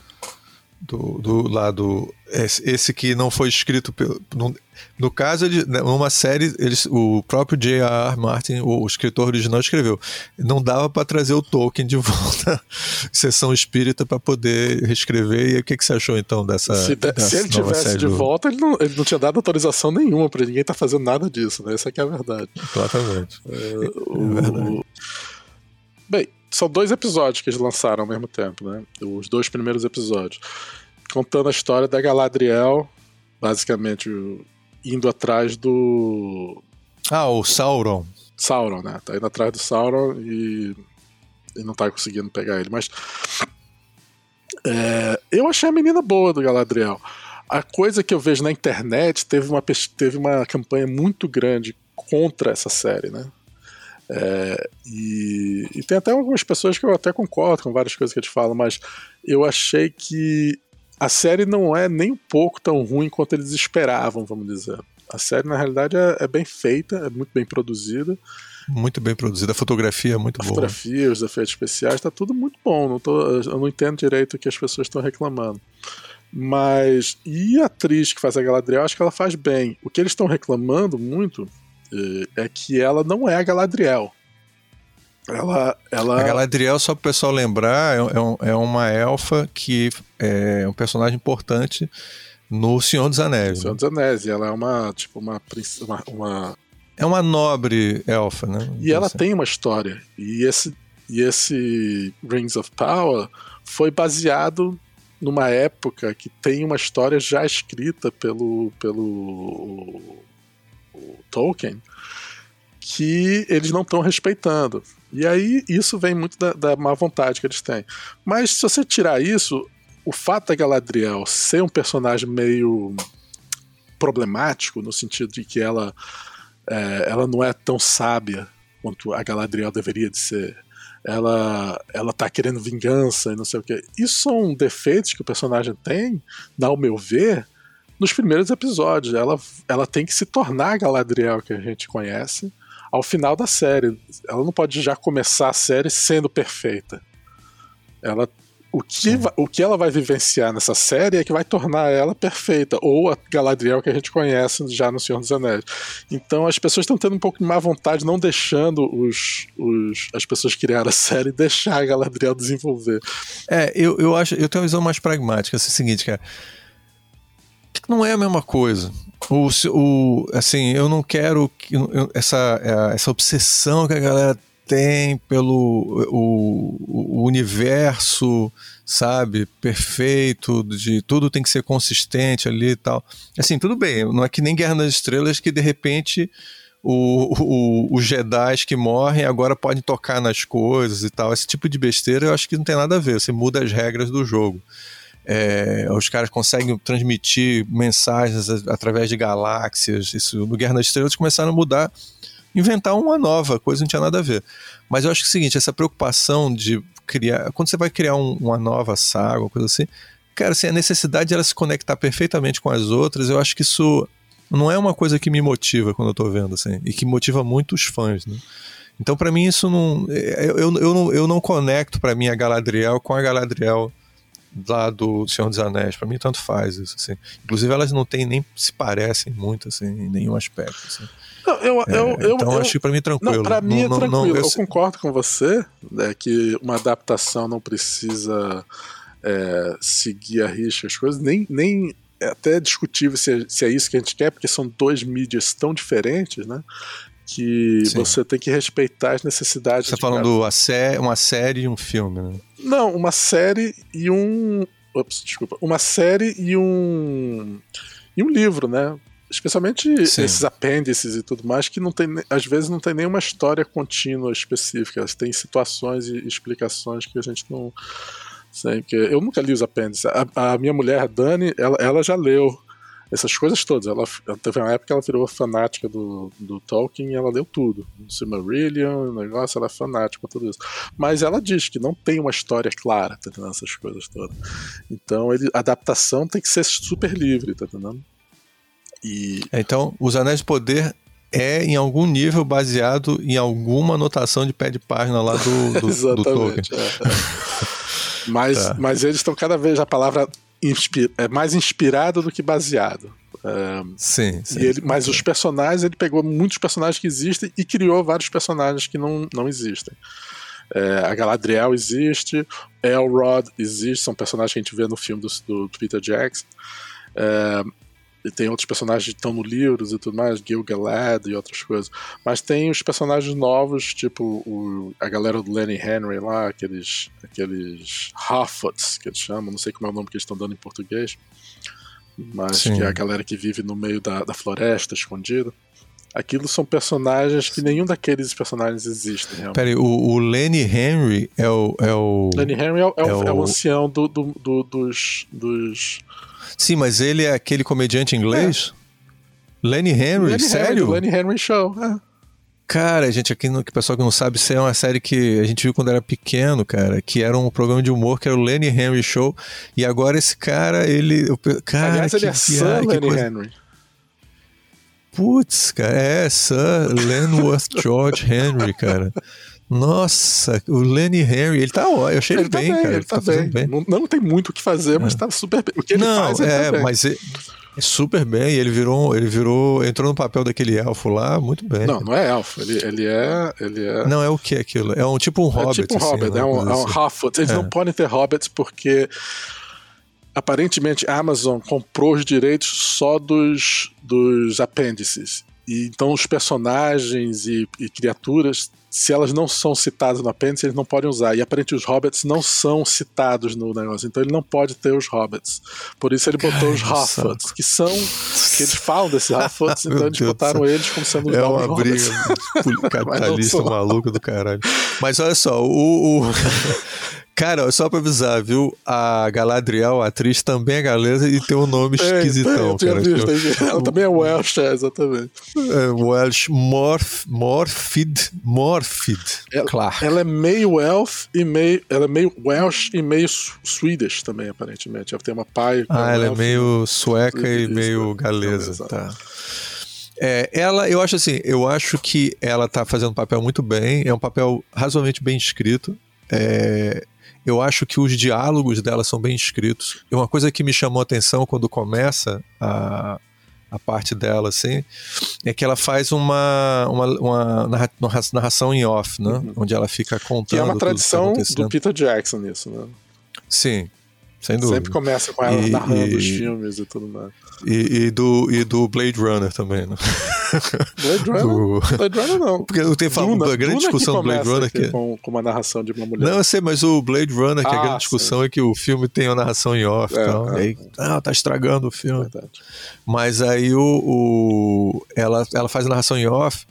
Speaker 1: Do, do lado. Esse, esse que não foi escrito pelo. No, no caso, ele, né, numa série, eles, o próprio J.R.R. Martin, o, escritor original, escreveu. Não dava para trazer o Tolkien de volta, sessão espírita, para poder reescrever. E o que, que você achou então dessa.
Speaker 2: se, de-
Speaker 1: dessa
Speaker 2: se ele tivesse de
Speaker 1: do-
Speaker 2: volta, ele não, ele não tinha dado autorização nenhuma pra ninguém tá fazendo nada disso, né? Essa é a verdade.
Speaker 1: Exatamente.
Speaker 2: O-
Speaker 1: verdade.
Speaker 2: Bem, são dois episódios que eles lançaram ao mesmo tempo, né? Os dois primeiros episódios. Contando a história da Galadriel, basicamente indo atrás do
Speaker 1: Ah, o Sauron.
Speaker 2: Sauron, né? Tá indo atrás do Sauron e, e não tá conseguindo pegar ele. Mas é, eu achei a menina boa do Galadriel. A coisa que eu vejo na internet teve uma, teve uma campanha muito grande contra essa série, né? É, e, e, tem até algumas pessoas que eu até concordo com várias coisas que eles falam, mas eu achei que a série não é nem um pouco tão ruim quanto eles esperavam, vamos dizer. A série, na realidade, é, é bem feita, é muito bem produzida.
Speaker 1: Muito bem produzida, a fotografia é muito
Speaker 2: a
Speaker 1: boa.
Speaker 2: A fotografia, os efeitos especiais, tá tudo muito bom. Não tô, eu não entendo direito o que as pessoas estão reclamando. Mas. E a atriz que faz a Galadriel, acho que ela faz bem. O que eles estão reclamando muito é, é que ela não é a Galadriel. Ela, ela...
Speaker 1: A Galadriel, só para o pessoal lembrar, é, é, é, uma elfa que é um personagem importante no Senhor dos Anéis.
Speaker 2: Senhor
Speaker 1: né?
Speaker 2: dos Anéis, ela é uma, tipo, uma, uma, uma...
Speaker 1: É uma nobre elfa, né?
Speaker 2: E ela assim. tem uma história. E esse, e esse Rings of Power foi baseado numa época que tem uma história já escrita pelo, pelo Tolkien que eles não estão respeitando. E aí isso vem muito da, da, má vontade que eles têm. Mas se você tirar isso, o fato da Galadriel ser um personagem meio problemático, no sentido de que ela, é, ela não é tão sábia quanto a Galadriel deveria de ser. Ela, ela tá querendo vingança e não sei o que. Isso são defeitos que o personagem tem, ao meu ver, nos primeiros episódios. Ela, ela tem que se tornar a Galadriel que a gente conhece ao final da série. Ela não pode já começar a série sendo perfeita. Ela o que, o que ela vai vivenciar nessa série é que vai tornar ela perfeita, ou a Galadriel que a gente conhece já no Senhor dos Anéis. Então as pessoas estão tendo um pouco de má vontade, não deixando os, os, as pessoas que criaram a série deixar a Galadriel desenvolver.
Speaker 1: É, eu, eu acho, eu tenho uma visão mais pragmática, é o seguinte, cara não é a mesma coisa. O, o, assim, eu não quero que, eu, essa, é, essa obsessão que a galera tem pelo o, o, universo, sabe, perfeito, de tudo tem que ser consistente ali e tal. Assim, tudo bem, não é que nem Guerra nas Estrelas que de repente o, o, os Jedi que morrem agora podem tocar nas coisas e tal. Esse tipo de besteira eu acho que não tem nada a ver, você muda as regras do jogo. É, os caras conseguem transmitir mensagens através de galáxias. Isso no Guerra das Estrelas começaram a mudar, inventar uma nova coisa, não tinha nada a ver. Mas eu acho que é o seguinte: essa preocupação de criar. Quando você vai criar um, uma nova saga, uma coisa assim, cara, assim, a necessidade de ela se conectar perfeitamente com as outras, eu acho que isso não é uma coisa que me motiva quando eu tô vendo, assim, e que motiva muito os fãs, né? Então, para mim, isso não. Eu, eu, eu, não, eu não conecto para mim a Galadriel com a Galadriel lá do Senhor dos Anéis. Para mim, tanto faz isso. Assim. Inclusive, elas não têm nem se parecem muito assim, em nenhum aspecto. Assim.
Speaker 2: Não, eu, é, eu, eu,
Speaker 1: então,
Speaker 2: eu,
Speaker 1: acho que para mim é tranquilo.
Speaker 2: Para mim é tranquilo. Não, eu, eu concordo com você né, que uma adaptação não precisa é, seguir a risca as coisas, nem, nem é até discutível se é, se é isso que a gente quer, porque são dois mídias tão diferentes, né? Que Sim. você tem que respeitar as necessidades.
Speaker 1: Você está falando sé uma série e um filme, né?
Speaker 2: Não, uma série e um. Ops, desculpa. Uma série e um. E um livro, né? Especialmente Sim. esses apêndices e tudo mais, que não tem, às vezes não tem nenhuma história contínua específica. Tem situações e explicações que a gente não. Sei, que eu nunca li os apêndices. A, a minha mulher, a Dani, ela, ela já leu essas coisas todas. Ela, teve uma época que ela virou fanática do, do Tolkien e ela leu tudo. O Silmarillion, o negócio, ela é fanática por tudo isso. Mas ela diz que não tem uma história clara, tá entendendo? Essas coisas todas. Então ele, a adaptação tem que ser super livre, tá entendendo?
Speaker 1: E... É, então, Os Anéis de Poder é em algum nível baseado em alguma anotação de pé de página lá do, do, do Tolkien. É.
Speaker 2: Mas, tá. mas eles estão cada vez a palavra é mais inspirado do que baseado.
Speaker 1: É, sim, sim.
Speaker 2: Ele, mas os personagens, ele pegou muitos personagens que existem e criou vários personagens que não, não existem. É, a Galadriel existe, Elrod existe, são personagens que a gente vê no filme do, do, do Peter Jackson. É, e tem outros personagens que estão no livros e tudo mais, Gil-galad e outras coisas. Mas tem os personagens novos, tipo o, a galera do Lenny Henry lá, aqueles, aqueles Harfoots, que eles chamam, não sei como é o nome que eles estão dando em português, mas Sim. que é a galera que vive no meio da, da floresta, escondido. Aquilo são personagens que nenhum daqueles personagens existem. Realmente.
Speaker 1: Peraí, o, o Lenny Henry é o. É o
Speaker 2: Lenny Henry é, é, é, o, é o ancião do, do, do, dos, dos
Speaker 1: Sim, mas ele é aquele comediante inglês? É. Lenny Henry,
Speaker 2: Lenny
Speaker 1: sério?
Speaker 2: Henry, Lenny Henry Show. É.
Speaker 1: Cara, gente, aqui no que o pessoal que não sabe, isso é uma série que a gente viu quando era pequeno, cara, que era um programa de humor que era o Lenny Henry Show. E agora esse cara, ele. Cara,
Speaker 2: Aliás, ele é Sir Lenny coisa... Henry.
Speaker 1: Putz, cara, é Sir Lenworth George Henry, cara. Nossa, o Lenny Henry, ele tá ótimo. Eu achei ele, ele tá bem, bem, cara. Ele,
Speaker 2: tá, tá bem. bem. Não, não, tem muito o que fazer, mas é. tá super bem. O que ele
Speaker 1: não,
Speaker 2: faz, ele
Speaker 1: é,
Speaker 2: tá
Speaker 1: mas ele, é super bem. Ele virou, ele virou, entrou no papel daquele elfo lá, muito bem.
Speaker 2: Não, não é elfo. Ele, ele é, ele é.
Speaker 1: Não é o que aquilo? É um tipo um é hobbit.
Speaker 2: Tipo um
Speaker 1: assim,
Speaker 2: hobbit,
Speaker 1: né?
Speaker 2: é um, é um
Speaker 1: assim.
Speaker 2: Eles
Speaker 1: É.
Speaker 2: não podem ter hobbits porque aparentemente a Amazon comprou os direitos só dos, dos apêndices. E então os personagens e, e criaturas, se elas não são citadas no apêndice, eles não podem usar. E aparentemente os hobbits não são citados no negócio, então ele não pode ter os hobbits. Por isso ele botou os Hufflets, que são. que eles falam desses
Speaker 1: Meu
Speaker 2: então eles
Speaker 1: Deus
Speaker 2: botaram
Speaker 1: céu.
Speaker 2: eles como sendo os
Speaker 1: É uma briga capitalista maluca do caralho. Mas olha só, o. o- Cara, só pra avisar, viu? A Galadriel, a atriz, também é galesa e tem um nome
Speaker 2: É,
Speaker 1: esquisitão.
Speaker 2: eu tinha
Speaker 1: cara.
Speaker 2: visto, ela também é Welsh, é, exatamente.
Speaker 1: É, Welsh Morph, Morphid, Morphid,
Speaker 2: Ela-
Speaker 1: Clark.
Speaker 2: Ela é meio elf e meio. Ela é meio Welsh e meio Swedish também, aparentemente. Ela tem uma pai.
Speaker 1: Ah, ela é
Speaker 2: elfo.
Speaker 1: meio sueca e
Speaker 2: Isso,
Speaker 1: meio
Speaker 2: é.
Speaker 1: galesa, tá. É, ela, eu acho assim, eu acho que ela tá fazendo um papel muito bem, é um papel razoavelmente bem escrito. É, eu acho que os diálogos dela são bem escritos. E uma coisa que me chamou a atenção quando começa a, a parte dela, assim, é que ela faz uma, uma, uma narra- narra- narração em off, né?
Speaker 2: Uhum.
Speaker 1: Onde ela fica contando.
Speaker 2: Que é uma
Speaker 1: tá
Speaker 2: tradição
Speaker 1: acontecendo.
Speaker 2: do Peter Jackson nisso, né?
Speaker 1: Sim, sem dúvida.
Speaker 2: Sempre começa com ela
Speaker 1: E-
Speaker 2: narrando os
Speaker 1: e-
Speaker 2: filmes e tudo mais.
Speaker 1: E, e do, e do Blade Runner também, né?
Speaker 2: Blade Runner?
Speaker 1: Do-
Speaker 2: Blade Runner não.
Speaker 1: Porque eu tenho falado da grande
Speaker 2: Duna
Speaker 1: discussão do Blade Runner que.
Speaker 2: Com, com uma narração de uma mulher.
Speaker 1: Não, eu sei, mas o Blade Runner, que a
Speaker 2: Ah,
Speaker 1: grande discussão é que o filme tem uma narração em off
Speaker 2: É,
Speaker 1: tal.
Speaker 2: é.
Speaker 1: Aí, ah, tá estragando o filme.
Speaker 2: Verdade.
Speaker 1: Mas aí o, o- ela, ela faz a narração em off.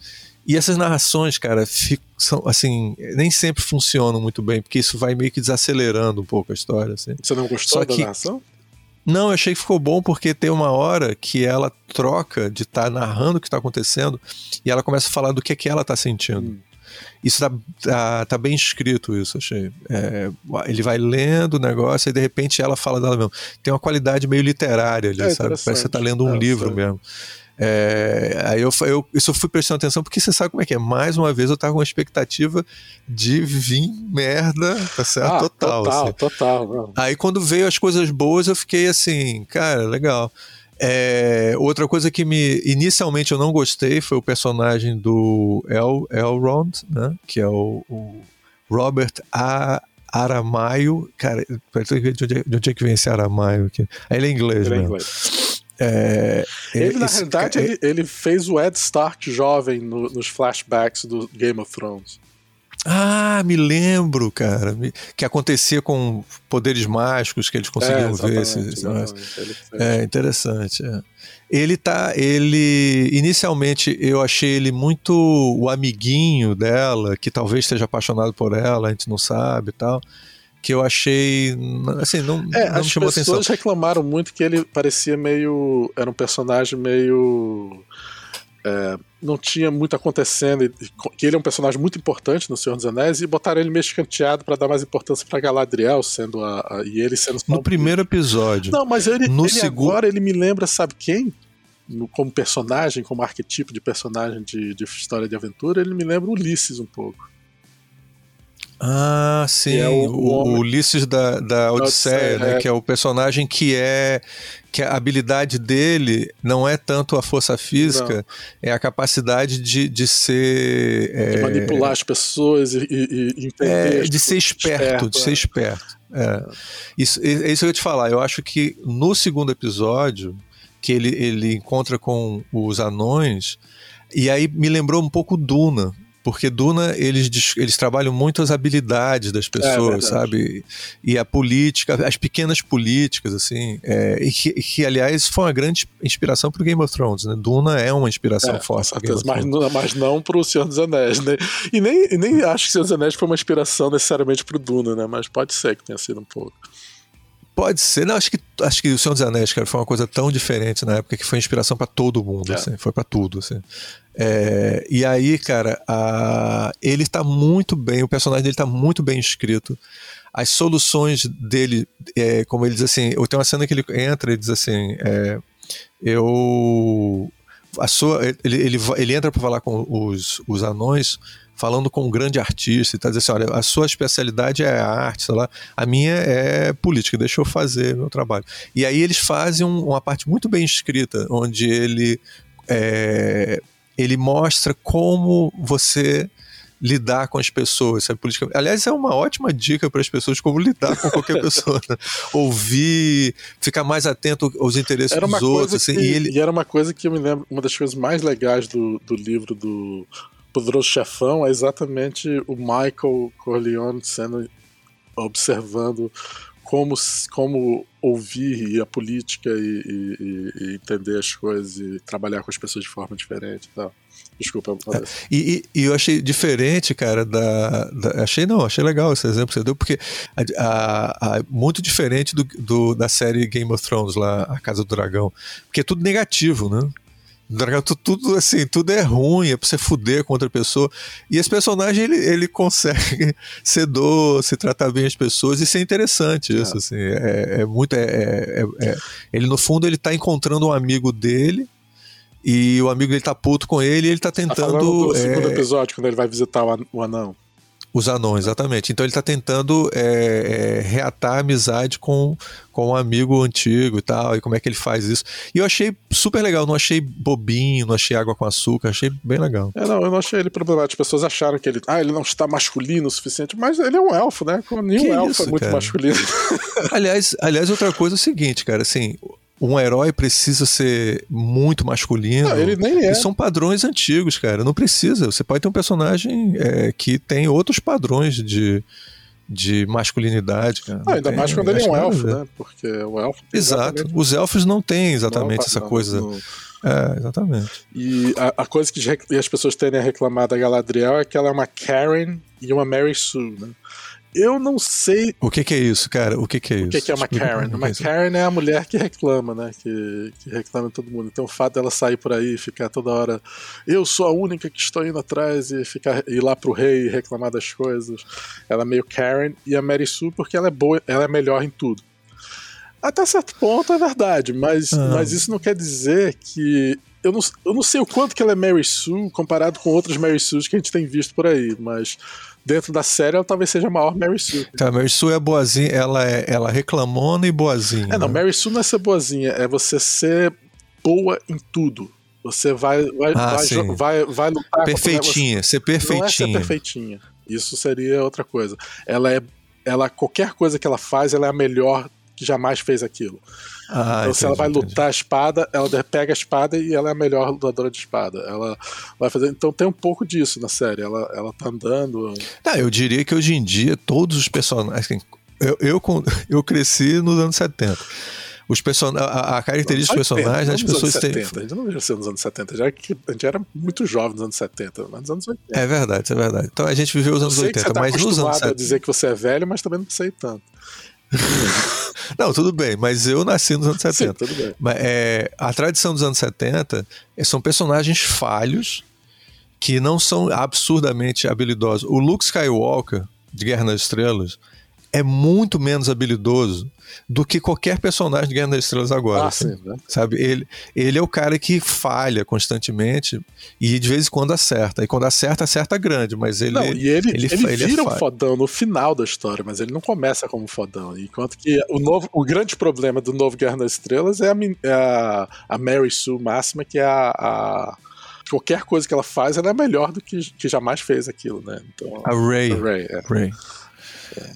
Speaker 1: E essas narrações, cara, fi- são assim, nem sempre funcionam muito bem, porque isso vai meio que desacelerando um pouco a história. Assim.
Speaker 2: Você não gostou
Speaker 1: Só
Speaker 2: da
Speaker 1: que-
Speaker 2: narração?
Speaker 1: Não, eu achei que ficou bom porque tem uma hora que ela troca de estar narrando o que está acontecendo e ela começa a falar do que é que ela está sentindo.
Speaker 2: Hum.
Speaker 1: Isso tá, tá, tá bem escrito, isso, achei. É, ele vai lendo o negócio e de repente ela fala dela mesmo. Tem uma qualidade meio literária ali,
Speaker 2: É
Speaker 1: sabe? Parece que você tá lendo um
Speaker 2: É,
Speaker 1: livro mesmo. É, aí eu, eu, isso eu fui prestando atenção porque você sabe como é que é. Mais uma vez eu tava com uma expectativa de vir merda, tá certo?
Speaker 2: Ah,
Speaker 1: total.
Speaker 2: total,
Speaker 1: assim.
Speaker 2: total. não.
Speaker 1: Aí quando veio as coisas boas, eu fiquei assim, cara, legal. É, outra coisa que me inicialmente eu não gostei foi o personagem do El, Elrond, né? Que é o, o Robert A. Aramaio. Cara, de onde, é, de onde é que vem esse Aramaio aqui? Aí ele é inglês,
Speaker 2: Ele é
Speaker 1: né?
Speaker 2: inglês.
Speaker 1: É,
Speaker 2: Ele, na
Speaker 1: esse
Speaker 2: realidade, ele, ele fez o Ed Stark jovem no- nos flashbacks do Game of Thrones.
Speaker 1: Ah, me lembro, cara. Que acontecia com poderes mágicos que eles conseguiam
Speaker 2: é,
Speaker 1: ver.
Speaker 2: exatamente,
Speaker 1: esse- esse negócio.
Speaker 2: exatamente. Ele fez.
Speaker 1: É interessante. é. Ele tá, ele inicialmente eu achei ele muito o amiguinho dela, que talvez esteja apaixonado por ela, a gente não sabe e tal. Que eu achei, assim, não,
Speaker 2: É,
Speaker 1: não me
Speaker 2: as
Speaker 1: chamou atenção.
Speaker 2: pessoas reclamaram muito que ele parecia meio. Era um personagem meio. é, não tinha muito acontecendo, que ele é um personagem muito importante no Senhor dos Anéis, e botaram ele meio escanteado pra dar mais importância pra Galadriel, sendo a, a- e ele sendo
Speaker 1: No primeiro episódio.
Speaker 2: Não, mas ele,
Speaker 1: No
Speaker 2: ele
Speaker 1: segu-
Speaker 2: agora ele me lembra, sabe quem? No- como personagem, como arquetipo de personagem de, de história de aventura, ele me lembra Ulisses um pouco.
Speaker 1: Ah, sim,
Speaker 2: é o-
Speaker 1: o,
Speaker 2: o
Speaker 1: Ulisses da, da Odisseia, né?
Speaker 2: é.
Speaker 1: Que é o personagem que é. que a habilidade dele não é tanto a força física, é a capacidade de, de ser.
Speaker 2: De
Speaker 1: é,
Speaker 2: manipular as pessoas e, e, entender.
Speaker 1: É, de ser
Speaker 2: coisas,
Speaker 1: esperto, de ser
Speaker 2: é.
Speaker 1: esperto. É. Isso, é é isso que eu ia te falar. Eu acho que no segundo episódio, que ele, ele encontra com os anões, e aí me lembrou um pouco Duna. Porque Duna, eles, eles trabalham muito as habilidades das pessoas,
Speaker 2: verdade.
Speaker 1: sabe? E a política, as pequenas políticas, assim. é, e, que, que, aliás, foi uma grande inspiração para o Game of Thrones, né? Duna é uma inspiração
Speaker 2: É,
Speaker 1: forte.
Speaker 2: certeza, mas, não- mas não pro Senhor dos Anéis, né? E nem, e nem acho que Senhor dos Anéis foi uma inspiração necessariamente pro Duna, né? Mas pode ser que tenha sido um pouco.
Speaker 1: Pode ser, não, acho que acho que o Senhor dos Anéis, cara, foi uma coisa tão diferente na época que foi inspiração para todo mundo, é. assim, foi para tudo, assim. É, e aí, cara, a, ele tá muito bem, o personagem dele tá muito bem escrito. As soluções dele, é, como ele diz assim, eu tenho uma cena que ele entra e diz assim, é, eu a sua, ele, ele, ele entra para falar com os, os anões falando com um grande artista e tá dizendo assim, olha, a sua especialidade é a arte, sei lá, a minha é política, deixa eu fazer meu trabalho. E aí eles fazem um, uma parte muito bem escrita, onde ele é, ele mostra como você lidar com as pessoas, sabe? Política... Aliás, é uma ótima dica para as pessoas como lidar com qualquer pessoa. Né? Ouvir, ficar mais atento aos interesses dos outros. Assim,
Speaker 2: que,
Speaker 1: e, ele...
Speaker 2: e era uma coisa que eu me lembro, uma das coisas mais legais do, do livro do Poderoso Chefão é exatamente o Michael Corleone sendo observando como, como ouvir a política e, e, e, entender as coisas e trabalhar com as pessoas de forma diferente e tal. Desculpa.
Speaker 1: É, e, e, eu achei diferente, cara, da, da, Achei não, achei legal esse exemplo que você deu, porque a, a, a, muito diferente do, do, da série Game of Thrones, lá, A Casa do Dragão. Porque é tudo negativo, né? Tudo assim, tudo é ruim, é pra você fuder com outra pessoa. E esse personagem, ele, ele consegue ser doce, tratar bem as pessoas e ser interessante. Isso, é. assim. É, é muito. É, é, é, ele, no fundo, ele tá encontrando um amigo dele. E o amigo dele tá puto com ele e ele tá tentando. Tá
Speaker 2: do segundo episódio, quando ele vai visitar o anão.
Speaker 1: Os anões, exatamente. Então ele está tentando é, é, reatar a amizade com, com um amigo antigo e tal, e como é que ele faz isso. E eu achei super legal, não achei bobinho, não achei água com açúcar, achei bem legal.
Speaker 2: É, não, eu não achei ele problemático. As pessoas acharam que ele, ah, ele não está masculino o suficiente, mas ele é um elfo, né? Nenhum que elfo é isso, é muito cara? masculino.
Speaker 1: aliás, aliás, outra coisa é o seguinte, cara, assim, um herói precisa ser muito masculino. Não,
Speaker 2: ele nem é. E
Speaker 1: são padrões antigos, cara. Não precisa. Você pode ter um personagem é, que tem outros padrões de, de masculinidade, cara.
Speaker 2: Ah, ainda
Speaker 1: tem,
Speaker 2: mais quando ele é um elfo, né? Porque o elfo.
Speaker 1: Exato. Os elfos não têm exatamente não, essa não, coisa. Não. É, exatamente.
Speaker 2: E a, a coisa que as pessoas tendem a reclamar da Galadriel é que ela é uma Karen e uma Mary Sue, né? Eu não sei.
Speaker 1: O que, que é isso, cara? O que, que é isso?
Speaker 2: O que, que é uma Karen? Uma é Karen é a mulher que reclama, né? Que, que reclama todo mundo. Então o fato dela sair por aí e ficar toda hora. Eu sou a única que estou indo atrás e ficar, ir lá pro rei e reclamar das coisas. Ela é meio Karen. E a Mary Sue, porque ela é boa, ela é melhor em tudo. Até certo ponto é verdade, mas, ah. mas isso não quer dizer que eu não, eu não sei o quanto que ela é Mary Sue comparado com outras Mary Sues que a gente tem visto por aí, mas dentro da série, ela talvez seja a maior Mary Sue.
Speaker 1: Tá, Mary Sue é boazinha, ela é ela reclamona e boazinha.
Speaker 2: É, não? Mary Sue não é ser boazinha, é você ser boa em tudo. Você vai vai,
Speaker 1: ah,
Speaker 2: vai, vai, vai, lutar
Speaker 1: Perfeitinha, ser perfeitinha. Não é ser
Speaker 2: perfeitinha. Isso seria outra coisa. Ela é ela qualquer coisa que ela faz, ela é a melhor que jamais fez aquilo. Ah, então, se ela vai lutar entendi. a espada, ela pega a espada e ela é a melhor lutadora de espada. Ela vai fazer. Então tem um pouco disso na série. Ela, ela tá andando.
Speaker 1: Tá, eu diria que hoje em dia todos os personagens. Assim, eu, eu, eu cresci nos anos 70 os person... a, a característica dos personagens, as pessoas têm.
Speaker 2: A gente não ser nos anos 70, já que a gente era muito jovem nos anos 70, mas nos anos 80.
Speaker 1: É verdade, é verdade. Então a gente viveu os anos 80, tá mas nos anos 70.
Speaker 2: a dizer que você é velho, mas também não sei tanto.
Speaker 1: Não, tudo bem, mas eu nasci nos anos 70.
Speaker 2: Sim.
Speaker 1: Mas, é, a tradição dos anos 70 é, são personagens falhos que não são absurdamente habilidosos. O Luke Skywalker, de Guerra nas Estrelas, é muito menos habilidoso do que qualquer personagem de Guerra das Estrelas agora. Ah, assim, sim, né? Sabe? Ele, ele é o cara que falha constantemente e de vez em quando acerta. E quando acerta, acerta grande, mas ele. Não,
Speaker 2: e ele, ele, ele, ele vira é um fodão no final da história, mas ele não começa como fodão. Enquanto que o, novo, o grande problema do novo Guerra das Estrelas é a, é a, a Mary Sue máxima, que é a, a qualquer coisa que ela faz, ela é melhor do que, que jamais fez aquilo, né? Então,
Speaker 1: a Ray.
Speaker 2: A Ray, é.
Speaker 1: Ray.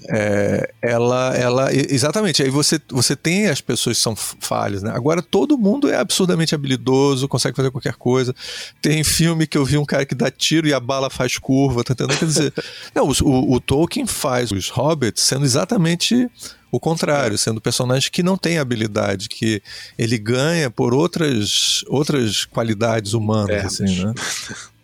Speaker 1: É, ela, ela, exatamente. Aí você, você tem as pessoas que são falhas, né? Agora todo mundo é absurdamente habilidoso, consegue fazer qualquer coisa. Tem filme que eu vi um cara que dá tiro e a bala faz curva, tá entendendo? Quer dizer, não, o, o Tolkien faz os hobbits sendo exatamente o contrário, sendo personagens que não têm habilidade, que ele ganha por outras, outras qualidades humanas, é, assim, né?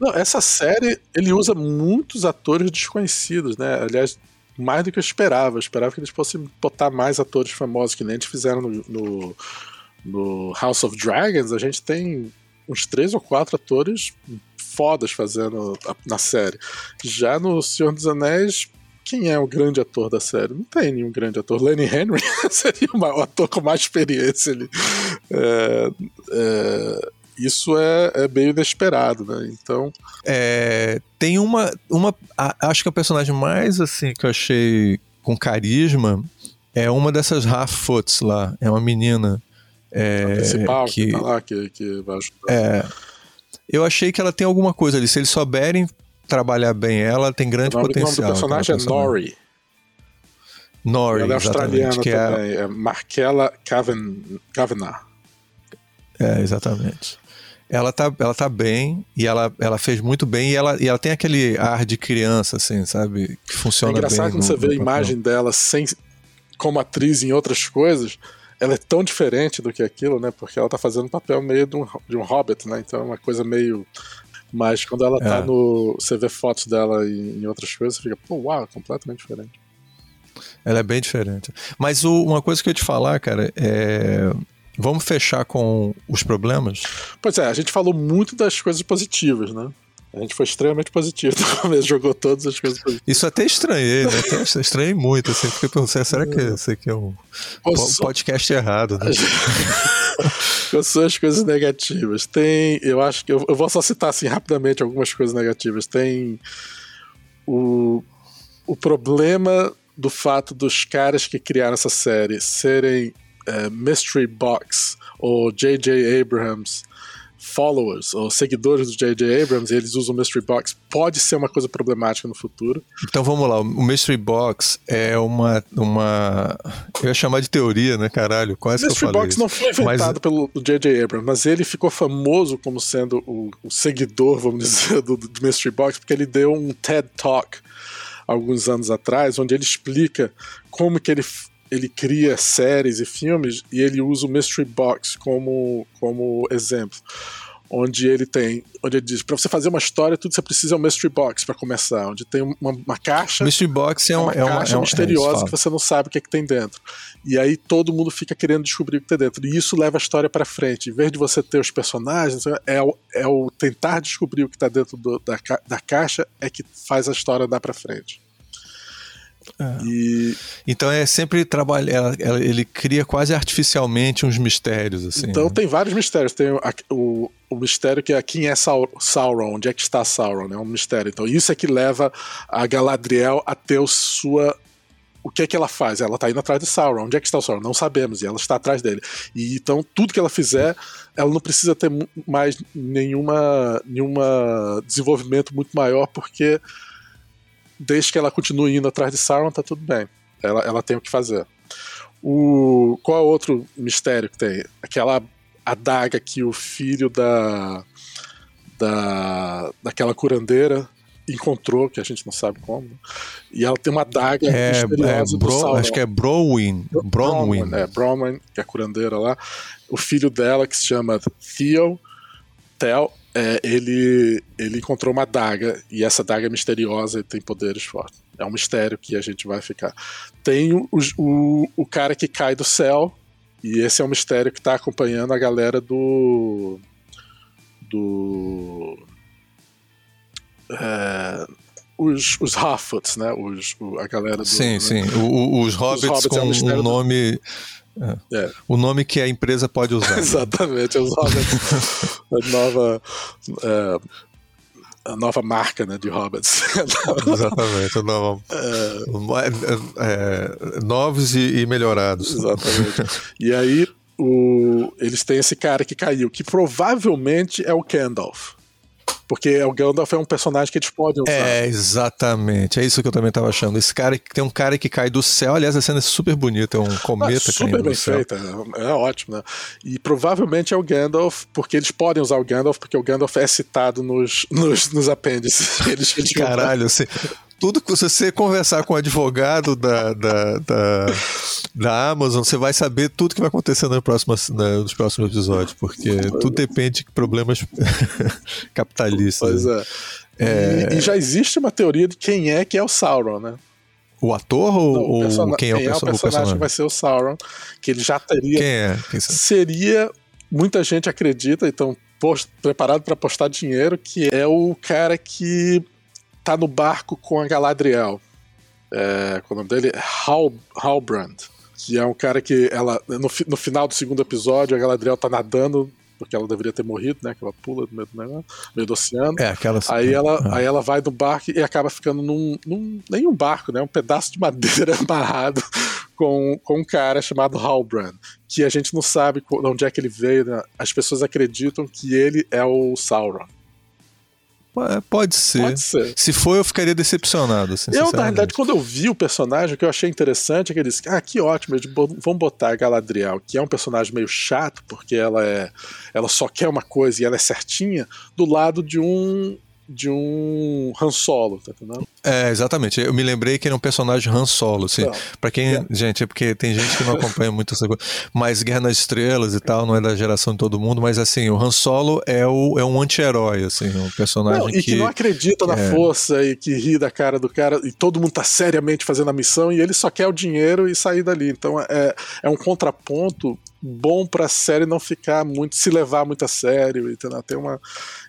Speaker 2: Não, essa série ele usa muitos atores desconhecidos, né? Aliás, mais do que eu esperava. Eu esperava que eles fossem botar mais atores famosos, que nem eles fizeram no, no, no House of Dragons. A gente tem uns três ou quatro atores fodas fazendo a, na série. Já no Senhor dos Anéis, quem é o grande ator da série? Não tem nenhum grande ator. Lenny Henry seria o ator com mais experiência ali. É, é, isso é, é meio inesperado, né? Então.
Speaker 1: É, tem uma. uma a, acho que a personagem mais assim que eu achei com carisma é uma dessas Half-Foots lá. É uma menina. É,
Speaker 2: a principal que, que tá lá, que, que vai ajudar.
Speaker 1: É, eu achei que ela tem alguma coisa ali. Se eles souberem trabalhar bem ela, tem grande o potencial.
Speaker 2: O nome do personagem é Nori.
Speaker 1: Nori,
Speaker 2: ela é australiana que também, é, é Kavanagh.
Speaker 1: É, exatamente. Ela tá, ela tá bem e ela, ela fez muito bem e ela, e ela tem aquele ar de criança, assim, sabe? Que funciona bem. É
Speaker 2: engraçado
Speaker 1: bem
Speaker 2: quando
Speaker 1: no,
Speaker 2: você vê a imagem dela sem, como atriz em outras coisas, ela é tão diferente do que aquilo, né? Porque ela tá fazendo papel meio de um, de um hobbit, né? Então é uma coisa meio. Mas quando ela tá é. no. Você vê fotos dela em, em outras coisas, você fica, pô, uau, completamente diferente.
Speaker 1: Ela é bem diferente. Mas o, uma coisa que eu ia te falar, cara, é Vamos fechar com os problemas?
Speaker 2: Pois é, a gente falou muito das coisas positivas, né? A gente foi extremamente positivo no começo, jogou todas as coisas positivas.
Speaker 1: Isso até estranhei, né? Até estranhei muito, assim, porque pensei, será que esse aqui é um podcast errado, né?
Speaker 2: Quais são as coisas negativas? Tem, eu acho que, eu, eu vou só citar assim rapidamente algumas coisas negativas. Tem o, o problema do fato dos caras que criaram essa série serem é, Mystery Box ou J.J. Abrams followers ou seguidores do J.J. Abrams, eles usam o Mystery Box, pode ser uma coisa problemática no futuro.
Speaker 1: Então vamos lá, o Mystery Box é uma. uma eu ia chamar de teoria, né, caralho? Quase
Speaker 2: Mystery
Speaker 1: que eu falei
Speaker 2: Box não foi inventado mas... pelo J.J. Abrams, mas ele ficou famoso como sendo o, o seguidor, vamos dizer, do, do Mystery Box, porque ele deu um TED Talk alguns anos atrás, onde ele explica como que ele ele cria séries e filmes e ele usa o Mystery Box como, como exemplo. Onde ele tem, onde ele diz, para você fazer uma história, tudo você precisa é um Mystery Box para começar, onde tem uma, uma caixa.
Speaker 1: Mystery Box é, uma,
Speaker 2: é uma caixa
Speaker 1: é
Speaker 2: uma, misteriosa é que você não sabe o que, é que tem dentro. E aí todo mundo fica querendo descobrir o que tem dentro. E isso leva a história para frente. Em vez de você ter os personagens, é o, é o tentar descobrir o que está dentro do, da, da caixa é que faz a história dar para frente.
Speaker 1: É. E... Então é sempre trabalhar, ele cria quase artificialmente uns mistérios assim.
Speaker 2: Então
Speaker 1: né?
Speaker 2: tem vários mistérios. Tem o, o, o, mistério que é quem é Sauron, onde é que está Sauron, é né? um mistério. Então isso é que leva a Galadriel a ter o sua o que é que ela faz? Ela está indo atrás de Sauron. Onde é que está o Sauron? Não sabemos. E ela está atrás dele. E então tudo que ela fizer, ela não precisa ter mais nenhuma nenhuma desenvolvimento muito maior porque desde que ela continue indo atrás de Sauron, tá tudo bem. Ela, ela tem o que fazer. O, qual é o outro mistério que tem? Aquela adaga que o filho da, da daquela curandeira encontrou, que a gente não sabe como. E ela tem uma adaga
Speaker 1: é, misteriosa é, Bro, Acho que é Browin. Bronwyn.
Speaker 2: É, Bronwyn, que é a curandeira lá. O filho dela, que se chama Theo, Theo é, ele, ele encontrou uma daga, e essa daga é misteriosa e tem poderes fortes. É um mistério que a gente vai ficar. Tem o, o, o cara que cai do céu, e esse é um mistério que está acompanhando a galera do. do. É, os, os Harfoots, né? Os, o, a galera do.
Speaker 1: Sim,
Speaker 2: né?
Speaker 1: sim. O, os, hobbits os, hobbits com é um, um nome. É. É. O nome que a empresa pode usar.
Speaker 2: Exatamente, é os Hobbits. a nova. É, a nova marca né, de Hobbits.
Speaker 1: Exatamente, a nova, é, novos e, e, melhorados.
Speaker 2: Exatamente. E aí o, eles têm esse cara que caiu, que provavelmente é o Gandalf. Porque o Gandalf é um personagem que eles podem usar.
Speaker 1: É, exatamente. É isso que eu também tava achando. Esse cara tem um cara que cai do céu. Aliás, a cena é super bonita. É um cometa ah,
Speaker 2: super bem feita. É, é, ótimo, né? E provavelmente é o Gandalf, porque eles podem usar o Gandalf, porque o Gandalf é citado nos, nos, nos apêndices. Eles, eles
Speaker 1: Caralho, assim, tudo que você conversar com o advogado da, da, da, da, Amazon, você vai saber tudo que vai acontecer no próximo, nos próximos episódios, porque tudo depende de problemas capitalistas.
Speaker 2: Pois é. é... E, e, já existe uma teoria de quem é que é o Sauron, né?
Speaker 1: O ator ou, Não, o ou quem é o, quem é o, personagem? o personagem?
Speaker 2: vai ser o Sauron, que ele já teria.
Speaker 1: Quem é? Quem
Speaker 2: seria. Muita gente acredita, então post, preparado para postar dinheiro, que é o cara que tá no barco com a Galadriel. É, qual é o nome dele? Hal, Halbrand. Que é um cara que ela. No, no final do segundo episódio, a Galadriel tá nadando porque ela deveria ter morrido, né? Que ela pula do meio do, negócio, meio do oceano.
Speaker 1: É, aquela
Speaker 2: aí ela, ah. aí ela vai no barco e acaba ficando num, num. nenhum barco, né? Um pedaço de madeira amarrado com, com um cara chamado Halbrand, que a gente não sabe de onde é que ele veio. Né? As pessoas acreditam que ele é o Sauron.
Speaker 1: É, pode ser.
Speaker 2: Pode ser.
Speaker 1: Se for, eu ficaria decepcionado. Assim,
Speaker 2: eu, na verdade, quando eu vi o personagem, o que eu achei interessante é que eles. Ah, que ótimo, eles vão botar a Galadriel, que é um personagem meio chato, porque ela é. Ela só quer uma coisa e ela é certinha, do lado de um de um Han Solo, tá entendendo?
Speaker 1: É, exatamente. Eu me lembrei que ele é um personagem Han Solo, assim. Para pra quem. É. Gente, é porque tem gente que não acompanha muito essa coisa. Mas Guerra nas Estrelas e tal, não é da geração de todo mundo, mas assim, o Han Solo é, o, é um anti-herói, assim, um personagem. Não,
Speaker 2: e que, que, não acredita na é... força e que ri da cara do cara, e todo mundo tá seriamente fazendo a missão, e ele só quer o dinheiro e sair dali. Então é, é um contraponto bom para a série não ficar muito se levar muito a sério entendeu? tem uma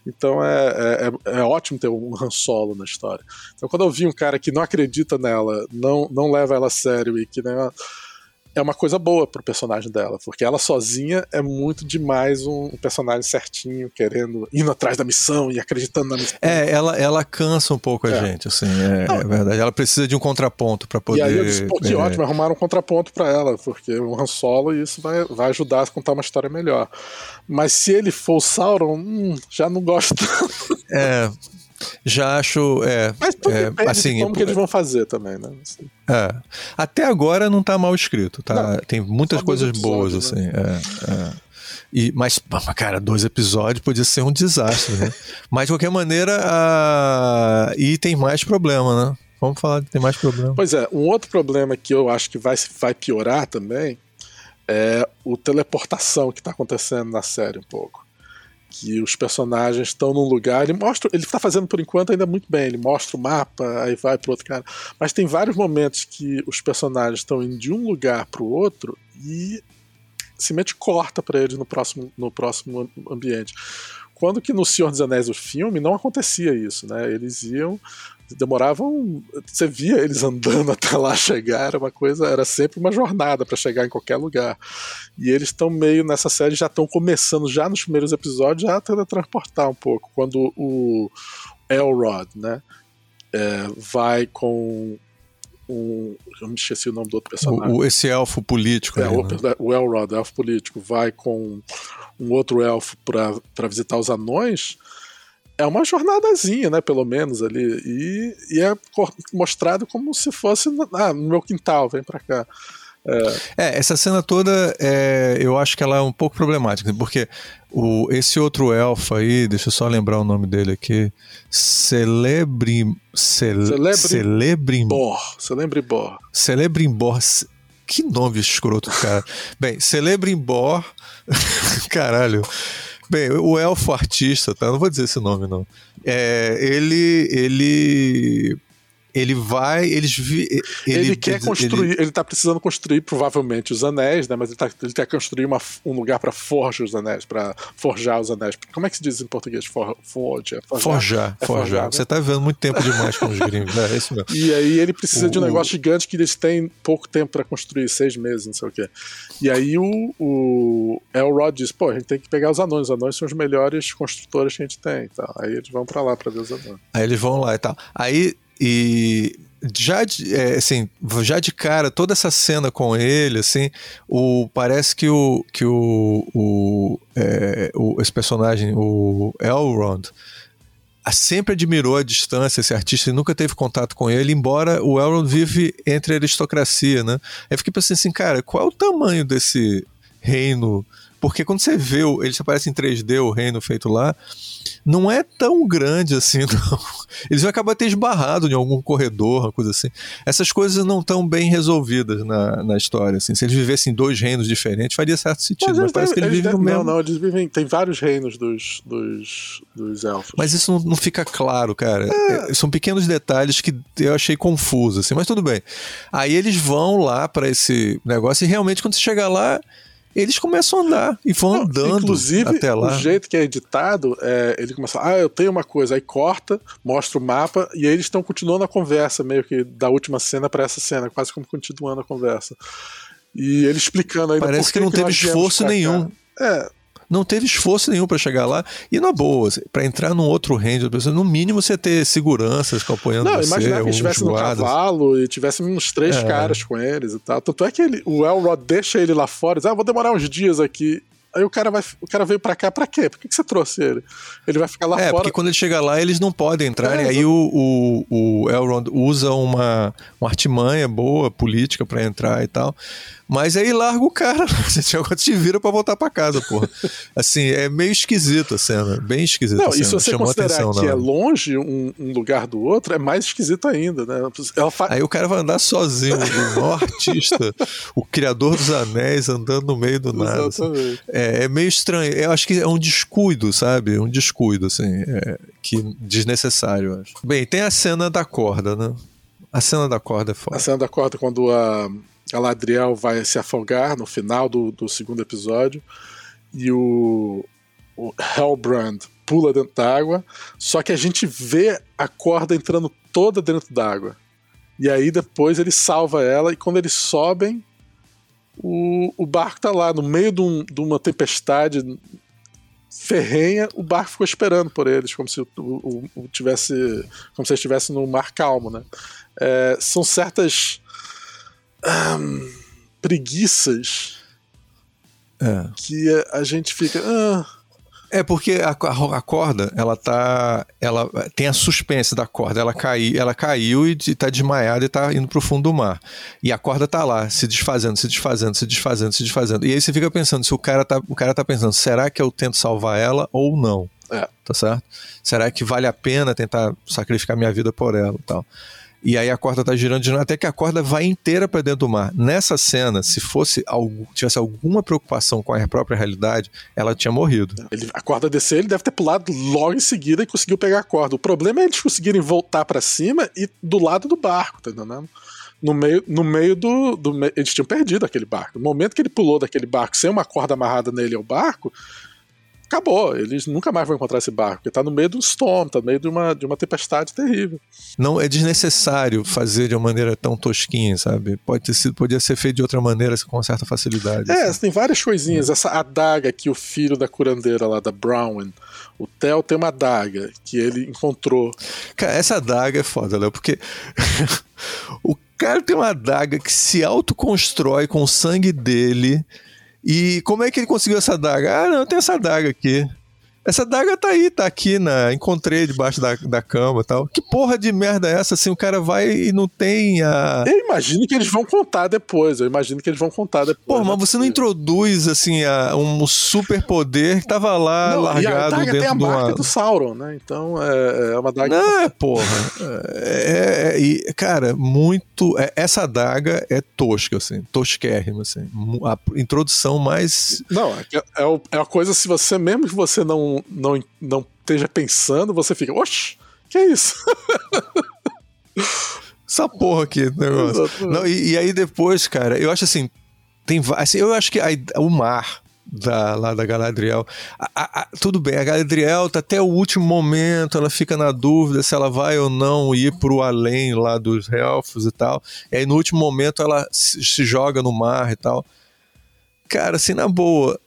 Speaker 2: então é, é, é, ótimo ter um Han Solo na história então quando eu vi um cara que não acredita nela não não leva ela a sério e que né, é uma coisa boa pro personagem dela, porque ela sozinha é muito demais um, personagem certinho, querendo, indo atrás da missão e acreditando na missão.
Speaker 1: É, ela, ela cansa um pouco a é. gente, assim, é, é, verdade. Ela precisa de um contraponto para poder. E aí eu disse,
Speaker 2: pô, que é... ótimo, arrumaram um contraponto para ela, porque o Han Solo e isso vai, vai ajudar a contar uma história melhor. Mas se ele for o Sauron, hum, já não gosto tanto.
Speaker 1: É, já acho. É,
Speaker 2: Mas tudo é, assim, de como que eles vão fazer também, né? Assim.
Speaker 1: É. Até agora não tá mal escrito, tá? Não, Tem muitas coisas boas, né? assim. É, é. E, mas, cara, dois episódios podia ser um desastre, né? mas de qualquer maneira, a... e tem mais problema, né? Vamos falar que tem mais problema.
Speaker 2: Pois é, um outro problema que eu acho que vai, vai piorar também é o teleportação que está acontecendo na série um pouco que os personagens estão num lugar, ele mostra, ele tá fazendo por enquanto ainda muito bem, ele mostra o mapa, aí vai pro outro cara, mas tem vários momentos que os personagens estão indo de um lugar pro outro e simplesmente corta para eles no próximo, no próximo ambiente. Quando que no Senhor dos Anéis o filme não acontecia isso, né? Eles iam demoravam. Você via eles andando até lá chegar, era uma coisa, era sempre uma jornada para chegar em qualquer lugar. E eles estão meio nessa série, já estão começando, já nos primeiros episódios, já a teletransportar um pouco. Quando o Elrod, né, é, vai com um, eu me esqueci o nome do outro personagem.
Speaker 1: O, esse elfo político.
Speaker 2: É, aí, o, né? o Elrod, elfo político, vai com um outro elfo para visitar os anões é uma jornadazinha, né, pelo menos ali, e, e é mostrado como se fosse ah, no meu quintal, vem para cá.
Speaker 1: É. é. essa cena toda, é, eu acho que ela é um pouco problemática, porque o, esse outro elfo aí, deixa eu só lembrar o nome dele aqui, Celebre... Cele,
Speaker 2: Celebre...
Speaker 1: Celebrimbor.
Speaker 2: Celebrimbor.
Speaker 1: Celebrimbor. Que nome escroto, cara. Bem, Celebrimbor... Caralho... Bem, o elfo artista, tá? Eu não vou dizer esse nome, não. É, ele, ele ele vai, eles vi,
Speaker 2: ele, ele quer construir, ele, ele tá precisando construir provavelmente os anéis, né? Mas ele, tá, ele quer construir uma, um lugar para forjar os anéis, para forjar os anéis. Como é que se diz em português? For, forja,
Speaker 1: forjar. Forjar, é forjar. Né? Você tá vivendo muito tempo demais com os gringos, né? É isso mesmo.
Speaker 2: E aí ele precisa o, de um negócio gigante que eles têm pouco tempo para construir, seis meses, não sei o quê. E aí o, o Elrod diz, pô, a gente tem que pegar os anões, os anões são os melhores construtores que a gente tem, tá? Aí eles vão para lá para ver os anões.
Speaker 1: Aí eles vão lá e tal. Aí e já de, é, assim, já de cara, toda essa cena com ele, assim, o, parece que o, que o, o, é, o esse personagem, o Elrond, sempre admirou a distância esse artista e nunca teve contato com ele, embora o Elrond vive entre a aristocracia, né? Aí fiquei pensando assim, cara, qual é o tamanho desse reino Porque quando você vê, o, eles aparecem em 3D, o reino feito lá, não é tão grande assim, não. Eles vão acabar ter esbarrado em algum corredor, uma coisa assim. Essas coisas não estão bem resolvidas na, na história. Assim. Se eles vivessem em dois reinos diferentes, faria certo sentido. Mas, mas parece que eles, eles vivem no mesmo.
Speaker 2: Não, não, eles vivem. Tem vários reinos dos, dos, dos elfos.
Speaker 1: Mas isso não, não fica claro, cara. É. São pequenos detalhes que eu achei confuso, assim, mas tudo bem. Aí eles vão lá para esse negócio e realmente quando você chegar lá eles começam a andar e vão Não, andando inclusive, até lá.
Speaker 2: O jeito que é editado, é, ele começa, ah, eu tenho uma coisa, aí corta, mostra o mapa e aí eles estão continuando a conversa, meio que da última cena para essa cena, quase como continuando a conversa. E ele explicando ainda
Speaker 1: Parece que, que não teve esforço nenhum.
Speaker 2: É,
Speaker 1: não teve esforço nenhum para chegar lá. E na boa, para entrar num outro range, no mínimo você ter seguranças apoiando não, você. Não, imaginar
Speaker 2: que estivesse no cavalo e tivesse uns três é. caras com eles e tal. Tanto é que ele, o Elrod deixa ele lá fora e diz, ah, vou demorar uns dias aqui. Aí o cara, vai, o cara veio pra cá pra quê? Por que, que você trouxe ele? Ele vai ficar lá
Speaker 1: é,
Speaker 2: fora. É,
Speaker 1: porque quando ele chega lá, eles não podem entrar. É, e aí o, o, o Elrond usa uma, uma artimanha boa, política, para entrar e tal. Mas aí larga o cara, você agora te vira para voltar para casa, porra. Assim, é meio esquisito a cena, bem esquisito. Não,
Speaker 2: e se você considerar atenção, que não. é longe um, um, lugar do outro, é mais esquisito ainda, né?
Speaker 1: Fa... Aí o cara vai andar sozinho, o maior artista, o criador dos anéis andando no meio do nada. Assim. É, é, meio estranho. Eu acho que é um descuido, sabe? Um descuido, assim, é, que desnecessário, eu acho. Bem, tem a cena da corda, né? A cena da corda é foda.
Speaker 2: A cena da corda quando a Galadriel vai se afogar no final do, do segundo episódio e o, o Hellbrand pula dentro d'água, só que a gente vê a corda entrando toda dentro d'água. E aí depois ele salva ela e quando eles sobem, o, o barco tá lá no meio de, um, de uma tempestade ferrenha, o barco ficou esperando por eles, como se o, o, o tivesse, como se estivesse no mar calmo, né? É, são certas preguiças é. que a gente fica. Ah.
Speaker 1: É porque a, a, corda, ela tá. Ela tem a suspense da corda. Ela, cai, ela caiu e está desmaiada e está indo para o fundo do mar. E a corda tá lá, se desfazendo, se desfazendo, se desfazendo, se desfazendo. E aí você fica pensando, se o cara tá, o cara tá pensando, será que eu tento salvar ela ou não?
Speaker 2: É.
Speaker 1: Tá certo? Será que vale a pena tentar sacrificar minha vida por ela e tal? E aí a corda tá girando, girando até que a corda vai inteira para dentro do mar. Nessa cena, se fosse algo, tivesse alguma preocupação com a própria realidade, ela tinha morrido.
Speaker 2: Ele, a corda desceu, ele deve ter pulado logo em seguida e conseguiu pegar a corda. O problema é eles conseguirem voltar para cima e do lado do barco, tá entendendo? No meio, no meio do, do. Eles tinham perdido aquele barco. No momento que ele pulou daquele barco sem uma corda amarrada nele ao barco, acabou. Eles nunca mais vão encontrar esse barco, porque tá no meio de um storm, tá no meio de uma, de uma tempestade terrível.
Speaker 1: Não é desnecessário fazer de uma maneira tão tosquinha, sabe? Pode ter sido, podia ser feito de outra maneira com uma certa facilidade.
Speaker 2: É, assim. tem várias coisinhas. É. Essa adaga que o filho da curandeira lá, da Brown, o Theo tem uma adaga que ele encontrou.
Speaker 1: Cara, essa adaga é foda, Léo, porque o cara tem uma adaga que se autoconstrói com o sangue dele e como é que ele conseguiu essa daga? Ah, não, tem essa daga aqui. Essa daga tá aí, tá aqui na. Encontrei debaixo da, da cama e tal. Que porra de merda é essa? Assim, o cara vai e não tem a.
Speaker 2: Eu imagino que eles vão contar depois. Eu imagino que eles vão contar depois.
Speaker 1: Pô, mas você não introduz, assim, a, um super poder que tava lá não, largado e a daga dentro tem a marca uma...
Speaker 2: do Sauron, né? Então é, é uma daga.
Speaker 1: Não, é, porra. É, é, é, cara, muito. É, essa daga é tosca, assim. Tosquérrima, assim. A introdução mais.
Speaker 2: Não, é, é, é uma coisa, se você, mesmo que você não não, não, esteja pensando, você fica, oxe, que é isso?
Speaker 1: Essa porra aqui, negócio. Não, e, e, aí depois, cara, eu acho assim, tem assim, eu acho que a, o mar da, lá da Galadriel. A, a, a, tudo bem, a Galadriel tá até o último momento, ela fica na dúvida se ela vai ou não ir pro além lá dos elfos e tal. E aí no último momento ela se, se joga no mar e tal. Cara, assim, na boa,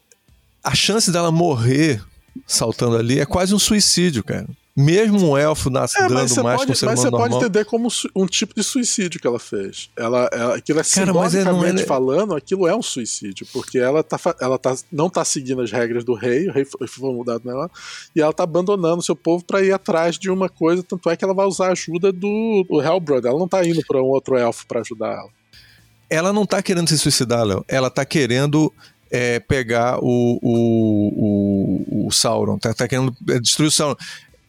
Speaker 1: a chance dela morrer saltando ali é quase um suicídio, cara. Mesmo um elfo nasce é, dando mais
Speaker 2: pode,
Speaker 1: com o ser
Speaker 2: Mas
Speaker 1: você
Speaker 2: normal. pode entender como um tipo de suicídio que ela fez. Ela, ela, aquilo é Cara, simbolicamente é, é... falando, aquilo é um suicídio, porque ela, tá, ela tá, não tá seguindo as regras do rei, o rei foi, foi mudado nela, e ela tá abandonando seu povo para ir atrás de uma coisa, tanto é que ela vai usar a ajuda do, do Hellbrother. Ela não tá indo para um outro elfo para ajudar ela
Speaker 1: ela não tá querendo se suicidar, Léo. Ela tá querendo é, pegar o, o, o, o Sauron, tá, tá querendo destruir o Sauron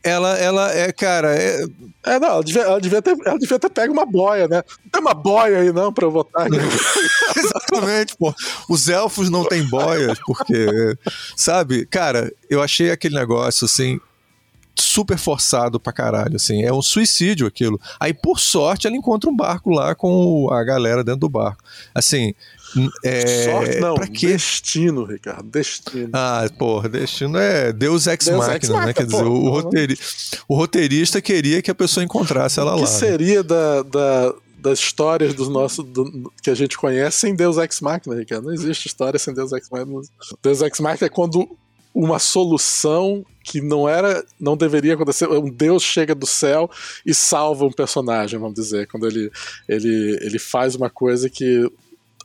Speaker 1: ela, ela é, cara. É,
Speaker 2: é não, ela devia, ela, devia ter, ela devia ter pego uma boia, né? Não tem uma boia aí, não, pra eu votar.
Speaker 1: Exatamente, pô. Os elfos não têm boias, porque. Sabe, cara, eu achei aquele negócio assim. Super forçado pra caralho, assim. É um suicídio aquilo. Aí, por sorte, ela encontra um barco lá com a galera dentro do barco. Assim, é,
Speaker 2: Sorte não, destino, Ricardo, destino.
Speaker 1: Ah, porra, destino é Deus ex Deus machina, ex né? Quer dizer, o, roteiri... o, roteirista queria que a pessoa encontrasse ela
Speaker 2: lá.
Speaker 1: O que
Speaker 2: né? seria da, da, das histórias dos nossos do, que a gente conhece sem Deus ex machina, Ricardo? Não existe história sem Deus ex machina. Deus ex machina é quando uma solução que não era, não deveria acontecer. Um Deus chega do céu e salva um personagem, vamos dizer, quando ele, ele, ele faz uma coisa que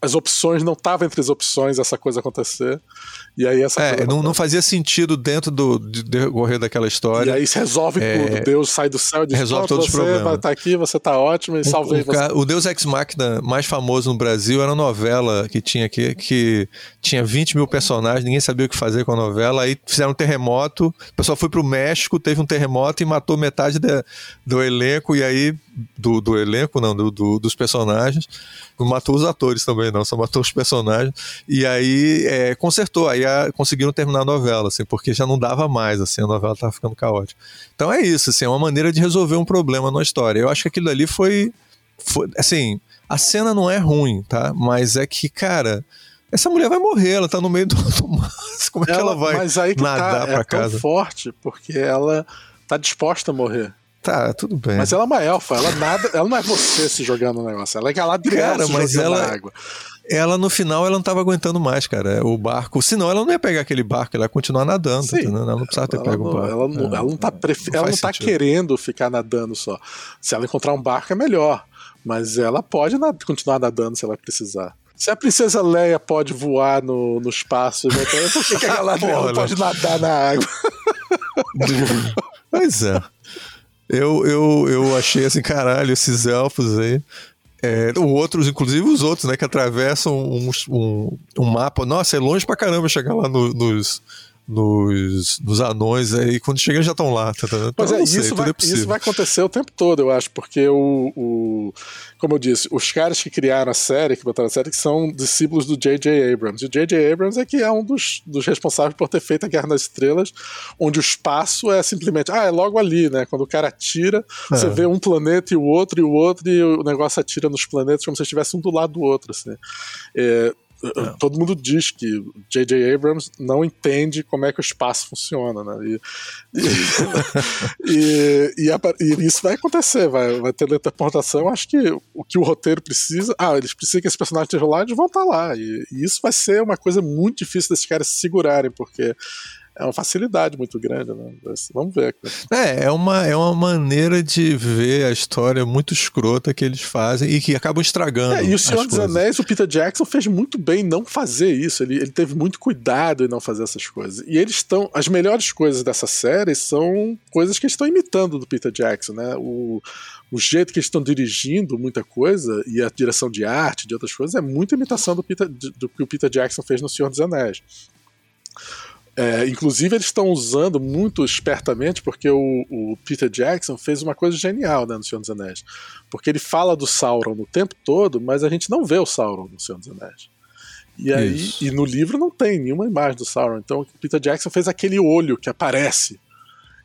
Speaker 2: as opções não estavam entre as opções essa coisa acontecer. E aí essa
Speaker 1: é, não, não, fazia sentido dentro do de decorrer daquela história.
Speaker 2: E aí se resolve é, tudo. Deus sai do céu e diz:
Speaker 1: resolve todos
Speaker 2: você
Speaker 1: os problemas.
Speaker 2: tá aqui, você está ótimo e salvei
Speaker 1: o,
Speaker 2: você.
Speaker 1: O Deus Ex Machina mais famoso no Brasil era uma novela que tinha aqui, que tinha 20 mil personagens, ninguém sabia o que fazer com a novela. Aí fizeram um terremoto, o pessoal foi para o México, teve um terremoto e matou metade de, do elenco, e aí do, do elenco, não, do, do, dos personagens. Matou os atores também, não, só matou os personagens. E aí é, consertou, aí a, conseguiram terminar a novela, assim, porque já não dava mais, assim, a novela estava ficando caótica. Então é isso, assim, é uma maneira de resolver um problema na história. Eu acho que aquilo ali foi, foi assim, a cena não é ruim, tá? Mas é que, cara, essa mulher vai morrer, ela tá no meio do, do mar. Como é que ela vai
Speaker 2: mas aí que
Speaker 1: nadar
Speaker 2: tá,
Speaker 1: pra
Speaker 2: é
Speaker 1: casa?
Speaker 2: Tão forte porque ela tá disposta a morrer.
Speaker 1: Tá, tudo bem.
Speaker 2: Mas ela é uma elfa, ela nada, ela não é você se jogando no negócio, ela é Galadriel
Speaker 1: cara,
Speaker 2: se
Speaker 1: mas ela,
Speaker 2: na água.
Speaker 1: Ela no final ela não estava aguentando mais, cara. O barco, senão ela não ia pegar aquele barco, ela ia continuar nadando,
Speaker 2: Sim,
Speaker 1: ela não precisava ter pego
Speaker 2: não,
Speaker 1: o barco.
Speaker 2: Ela não, é, ela não tá, pref... não ela não tá querendo ficar nadando só. Se ela encontrar um barco é melhor, mas ela pode nad... continuar nadando se ela precisar. Se a princesa Leia pode voar no, no espaço, então por que, que a Galadriel pode nadar na água?
Speaker 1: pois é. Eu, eu, eu achei assim, caralho, esses elfos aí. É, outros, inclusive os outros, né, que atravessam um, um, um mapa. Nossa, é longe pra caramba chegar lá no, nos, nos, nos anões aí, quando chega já estão lá. Tá, tá,
Speaker 2: então, é, sei, isso, vai, é isso vai acontecer o tempo todo, eu acho, porque o, o, como eu disse, os caras que criaram a série, que botaram a série, que são discípulos do J.J. Abrams. E o J.J. Abrams é que é um dos, dos responsáveis por ter feito a Guerra nas Estrelas, onde o espaço é simplesmente, ah, é logo ali, né? Quando o cara atira, é. você vê um planeta e o outro e o outro, e o negócio atira nos planetas como se estivesse um do lado do outro, assim. É, é. Todo mundo diz que J.J. Abrams não entende como é que o espaço funciona, né? E, e, e, e, isso vai acontecer, vai, vai ter teleportação. Acho que o que o roteiro precisa. Ah, eles precisam que esses personagens estejam lá, eles vão estar lá. E, e isso vai ser uma coisa muito difícil desses caras se segurarem, porque é uma facilidade muito grande, né? Vamos ver.
Speaker 1: É, é uma, é uma maneira de ver a história muito escrota que eles fazem e que acabam estragando. É,
Speaker 2: e o Senhor dos Anéis, o Peter Jackson fez muito bem não fazer isso. Ele, ele teve muito cuidado em não fazer essas coisas. E eles estão. As melhores coisas dessa série são coisas que eles estão imitando do Peter Jackson, né? O, o jeito que eles estão dirigindo muita coisa e a direção de arte, de outras coisas, é muita imitação do, Peter, do que o Peter Jackson fez no Senhor dos Anéis. É, inclusive, eles estão usando muito espertamente, porque o, o, Peter Jackson fez uma coisa genial né, no Senhor dos Anéis. Porque ele fala do Sauron no tempo todo, mas a gente não vê o Sauron no Senhor dos Anéis. E aí, e no livro não tem nenhuma imagem do Sauron. Então, o Peter Jackson fez aquele olho que aparece.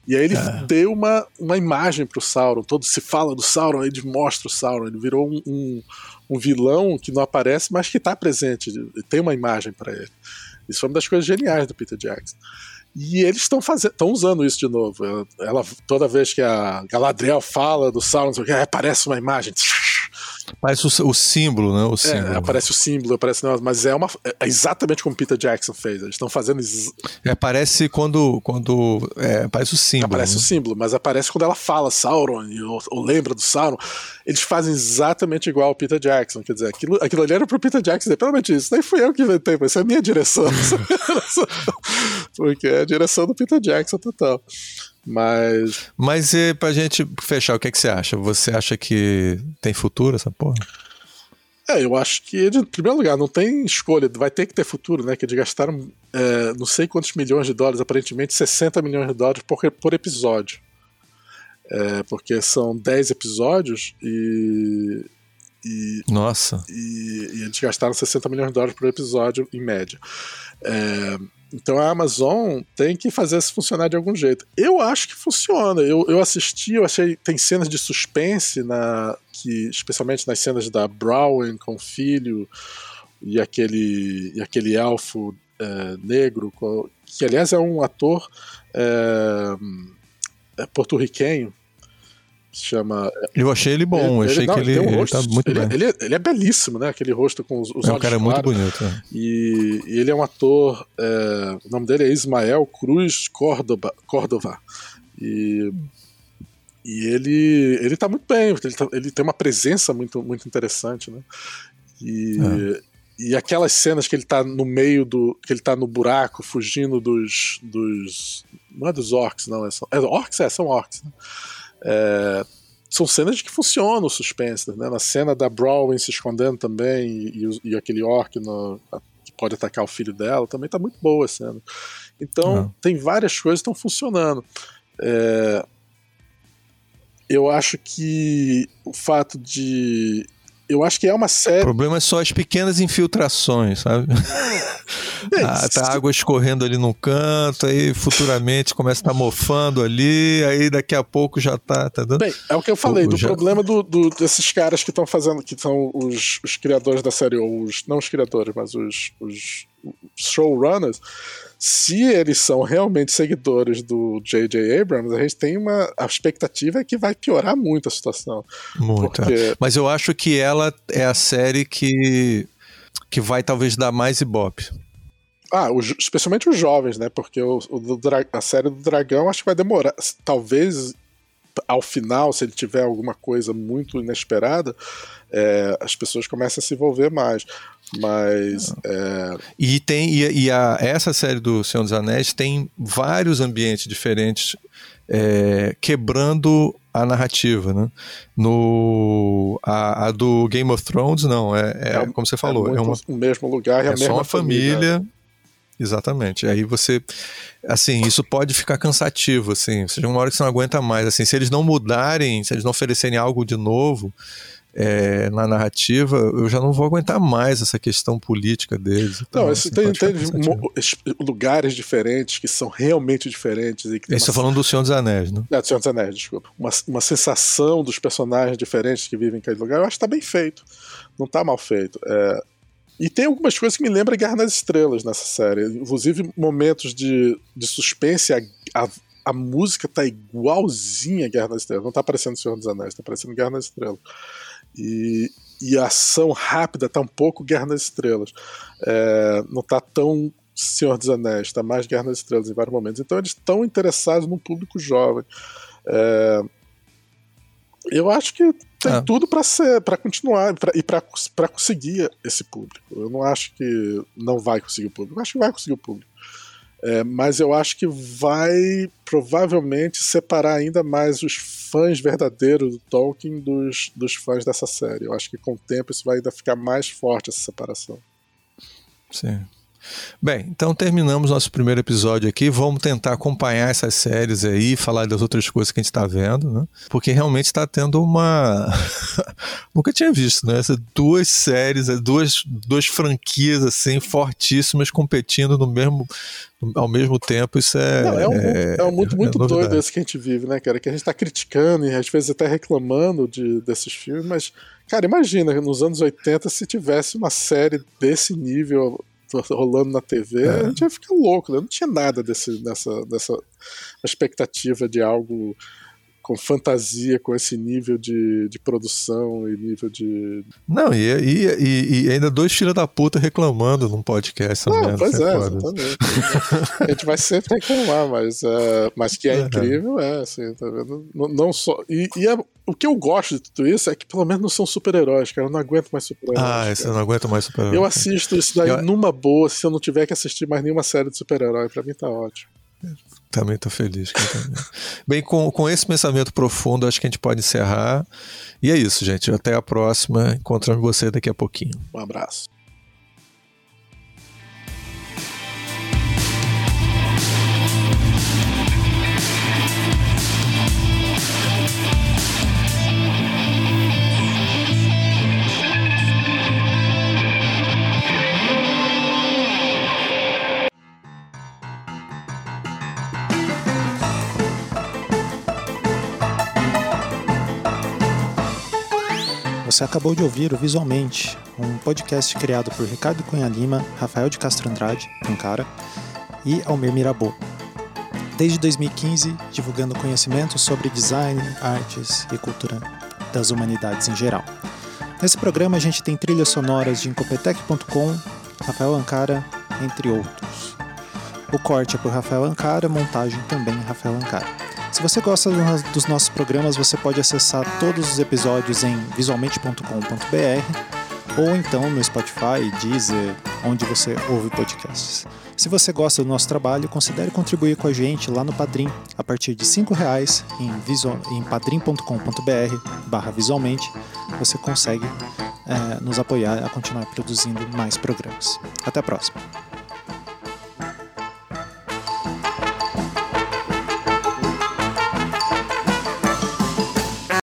Speaker 2: E aí ele é. deu uma, uma imagem pro Sauron. Todo se fala do Sauron, ele mostra o Sauron. Ele virou um, um, um vilão que não aparece, mas que está presente. Tem uma imagem para ele. Isso foi uma das coisas geniais do Peter Jackson. E eles estão estão usando isso de novo. Ela, toda vez que a Galadriel fala do Sauron, aparece uma imagem
Speaker 1: Parece o, o símbolo, né? O
Speaker 2: é,
Speaker 1: símbolo.
Speaker 2: É, aparece o símbolo, aparece mas é uma é exatamente como Peter Jackson fez. Eles estão fazendo.
Speaker 1: É, aparece quando. quando é, aparece o símbolo.
Speaker 2: Aparece
Speaker 1: né?
Speaker 2: o símbolo, mas aparece quando ela fala Sauron ou, ou, lembra do Sauron. Eles fazem exatamente igual ao Peter Jackson. Quer dizer, aquilo, aquilo ali era pro Peter Jackson pelo menos isso, nem fui eu que inventei, mas isso é a minha direção. Porque é a direção do Peter Jackson total. Mas.
Speaker 1: Mas e pra gente fechar, o que, é que você acha? Você acha que tem futuro essa porra?
Speaker 2: É, eu acho que, em primeiro lugar, não tem escolha, vai ter que ter futuro, né? Que eles gastaram é, não sei quantos milhões de dólares, aparentemente 60 milhões de dólares por, por episódio. É, porque são 10 episódios e. e
Speaker 1: Nossa!
Speaker 2: E, e, eles gastaram 60 milhões de dólares por episódio, em média. É, então a Amazon tem que fazer isso funcionar de algum jeito. Eu acho que funciona. Eu, eu assisti, eu achei. Tem cenas de suspense, na, que, especialmente nas cenas da Brown com o filho e aquele, e aquele elfo é, negro, que aliás é um ator é, é porto-riquenho se chama.
Speaker 1: Eu achei ele bom, ele, achei ele, não, que ele, ele, um rosto, ele tá muito
Speaker 2: ele,
Speaker 1: bem.
Speaker 2: Ele, é belíssimo, né? Aquele rosto com os, os
Speaker 1: é,
Speaker 2: olhos.
Speaker 1: O cara é muito bonito. É.
Speaker 2: E, e, ele é um ator. É, o nome dele é Ismael Cruz Córdova. Córdova e, e ele, ele tá muito bem, ele, tá, ele tem uma presença muito, muito interessante, né? E, é. e aquelas cenas que ele tá no meio do. que ele tá no buraco, fugindo dos. dos não é dos orcs, não. É, só, é orcs? É, são orcs. Né? É, são cenas que funcionam o suspense, né? Na cena da Browning se escondendo também e, e, e aquele orc no, que pode atacar o filho dela, também tá muito boa a cena. Então, uhum. tem várias coisas que estão funcionando. É, eu acho que o fato de eu acho que é uma série. O
Speaker 1: problema é só as pequenas infiltrações, sabe? É, ah, tá água escorrendo ali no canto, aí futuramente começa a estar tá mofando ali, aí daqui a pouco já tá. tá dando...
Speaker 2: Bem, é o que eu falei, o, do já... problema do, do, desses caras que estão fazendo, que são os, os criadores da série, ou os. Não os criadores, mas os, os showrunners se eles são realmente seguidores do J.J. Abrams, a gente tem uma a expectativa é que vai piorar muito a situação.
Speaker 1: Muito. Porque... Mas eu acho que ela é a série que, que vai talvez dar mais ibope.
Speaker 2: Ah, especialmente os jovens, né? Porque o, o, a série do Dragão acho que vai demorar. Talvez ao final, se ele tiver alguma coisa muito inesperada, é, as pessoas começam a se envolver mais. Mas. É...
Speaker 1: E tem. E, e, a, essa série do Senhor dos Anéis tem vários ambientes diferentes é, quebrando a narrativa, né? No a, a, do Game of Thrones não é, é, é como você falou é,
Speaker 2: é uma, o mesmo lugar
Speaker 1: é,
Speaker 2: a mesma
Speaker 1: só uma família,
Speaker 2: família
Speaker 1: Exatamente. Aí você, assim, isso pode ficar cansativo, assim. Seja uma hora que você não aguenta mais, assim. Se eles não mudarem, se eles não oferecerem algo de novo é, na narrativa, eu já não vou aguentar mais essa questão política deles.
Speaker 2: Então, não, assim, tem, tem lugares diferentes que são realmente diferentes. E que
Speaker 1: está uma... falando do Senhor dos Anéis, né?
Speaker 2: É, do Senhor dos Anéis, desculpa. Uma, uma sensação dos personagens diferentes que vivem em cada lugar, eu acho que está bem feito. Não está mal feito. É, e tem algumas coisas que me lembram Guerra nas Estrelas nessa série. Inclusive momentos de, de suspense. A, a, a música tá igualzinha a Guerra nas Estrelas. Não tá parecendo Senhor dos Anéis, tá parecendo Guerra nas Estrelas. E, e a ação rápida tá um pouco Guerra nas Estrelas. É, não tá tão Senhor dos Anéis, tá mais Guerra nas Estrelas em vários momentos. Então eles estão interessados no público jovem. É, eu acho que tem é. tudo para ser, para continuar pra, e para conseguir esse público. Eu não acho que não vai conseguir o público. Eu acho que vai conseguir o público. É, mas eu acho que vai provavelmente separar ainda mais os fãs verdadeiros do Tolkien dos, dos fãs dessa série. Eu acho que com o tempo isso vai ainda ficar mais forte essa separação.
Speaker 1: Sim. Bem, então terminamos nosso primeiro episódio aqui. Vamos tentar acompanhar essas séries aí, falar das outras coisas que a gente está vendo, né? Porque realmente está tendo uma. Nunca tinha visto, né? Essas duas séries, duas, duas franquias assim fortíssimas competindo no mesmo, ao mesmo tempo. Isso é.
Speaker 2: Não, é um mundo, é, é um mundo muito é doido esse que a gente vive, né, cara? Que a gente está criticando e às vezes até reclamando de, desses filmes, mas. Cara, imagina nos anos 80 se tivesse uma série desse nível rolando na TV, é. a gente ia ficar louco, né? Não tinha nada desse, dessa, dessa expectativa de algo com fantasia, com esse nível de, de produção e nível de.
Speaker 1: Não, e, e, e ainda dois filhos da puta reclamando num podcast.
Speaker 2: Não, merda, pois é, é exatamente. a gente vai sempre reclamar, mas, uh, mas que é, é, incrível, é, assim, tá vendo? Não, não só. E, e é, o que eu gosto de tudo isso é que pelo menos não são super-heróis, cara. Eu não aguento mais super-heróis.
Speaker 1: Ah, eu não aguento mais super-heróis.
Speaker 2: Eu assisto isso daí eu... numa boa se eu não tiver que assistir mais nenhuma série de super-herói. Pra mim tá ótimo.
Speaker 1: Também estou feliz. Bem, com, com esse pensamento profundo, acho que a gente pode encerrar. E é isso, gente. Até a próxima. Encontramos você daqui a pouquinho.
Speaker 2: Um abraço.
Speaker 3: Você acabou de ouvir o Visualmente, um podcast criado por Ricardo Cunha Lima, Rafael de Castro Andrade, um cara, e Almir Mirabô. Desde 2015, divulgando conhecimento sobre design, artes e cultura das humanidades em geral. Nesse programa a gente tem trilhas sonoras de Incopetec.com, Rafael Ancara, entre outros. O corte é por Rafael Ancara, montagem também Rafael Ancara. Se você gosta dos nossos programas, você pode acessar todos os episódios em visualmente.com.br ou então no Spotify, Deezer, onde você ouve podcasts. Se você gosta do nosso trabalho, considere contribuir com a gente lá no Padrim, a partir de R$ reais em, em padrim.com.br barra visualmente, você consegue é, nos apoiar a continuar produzindo mais programas. Até a próxima!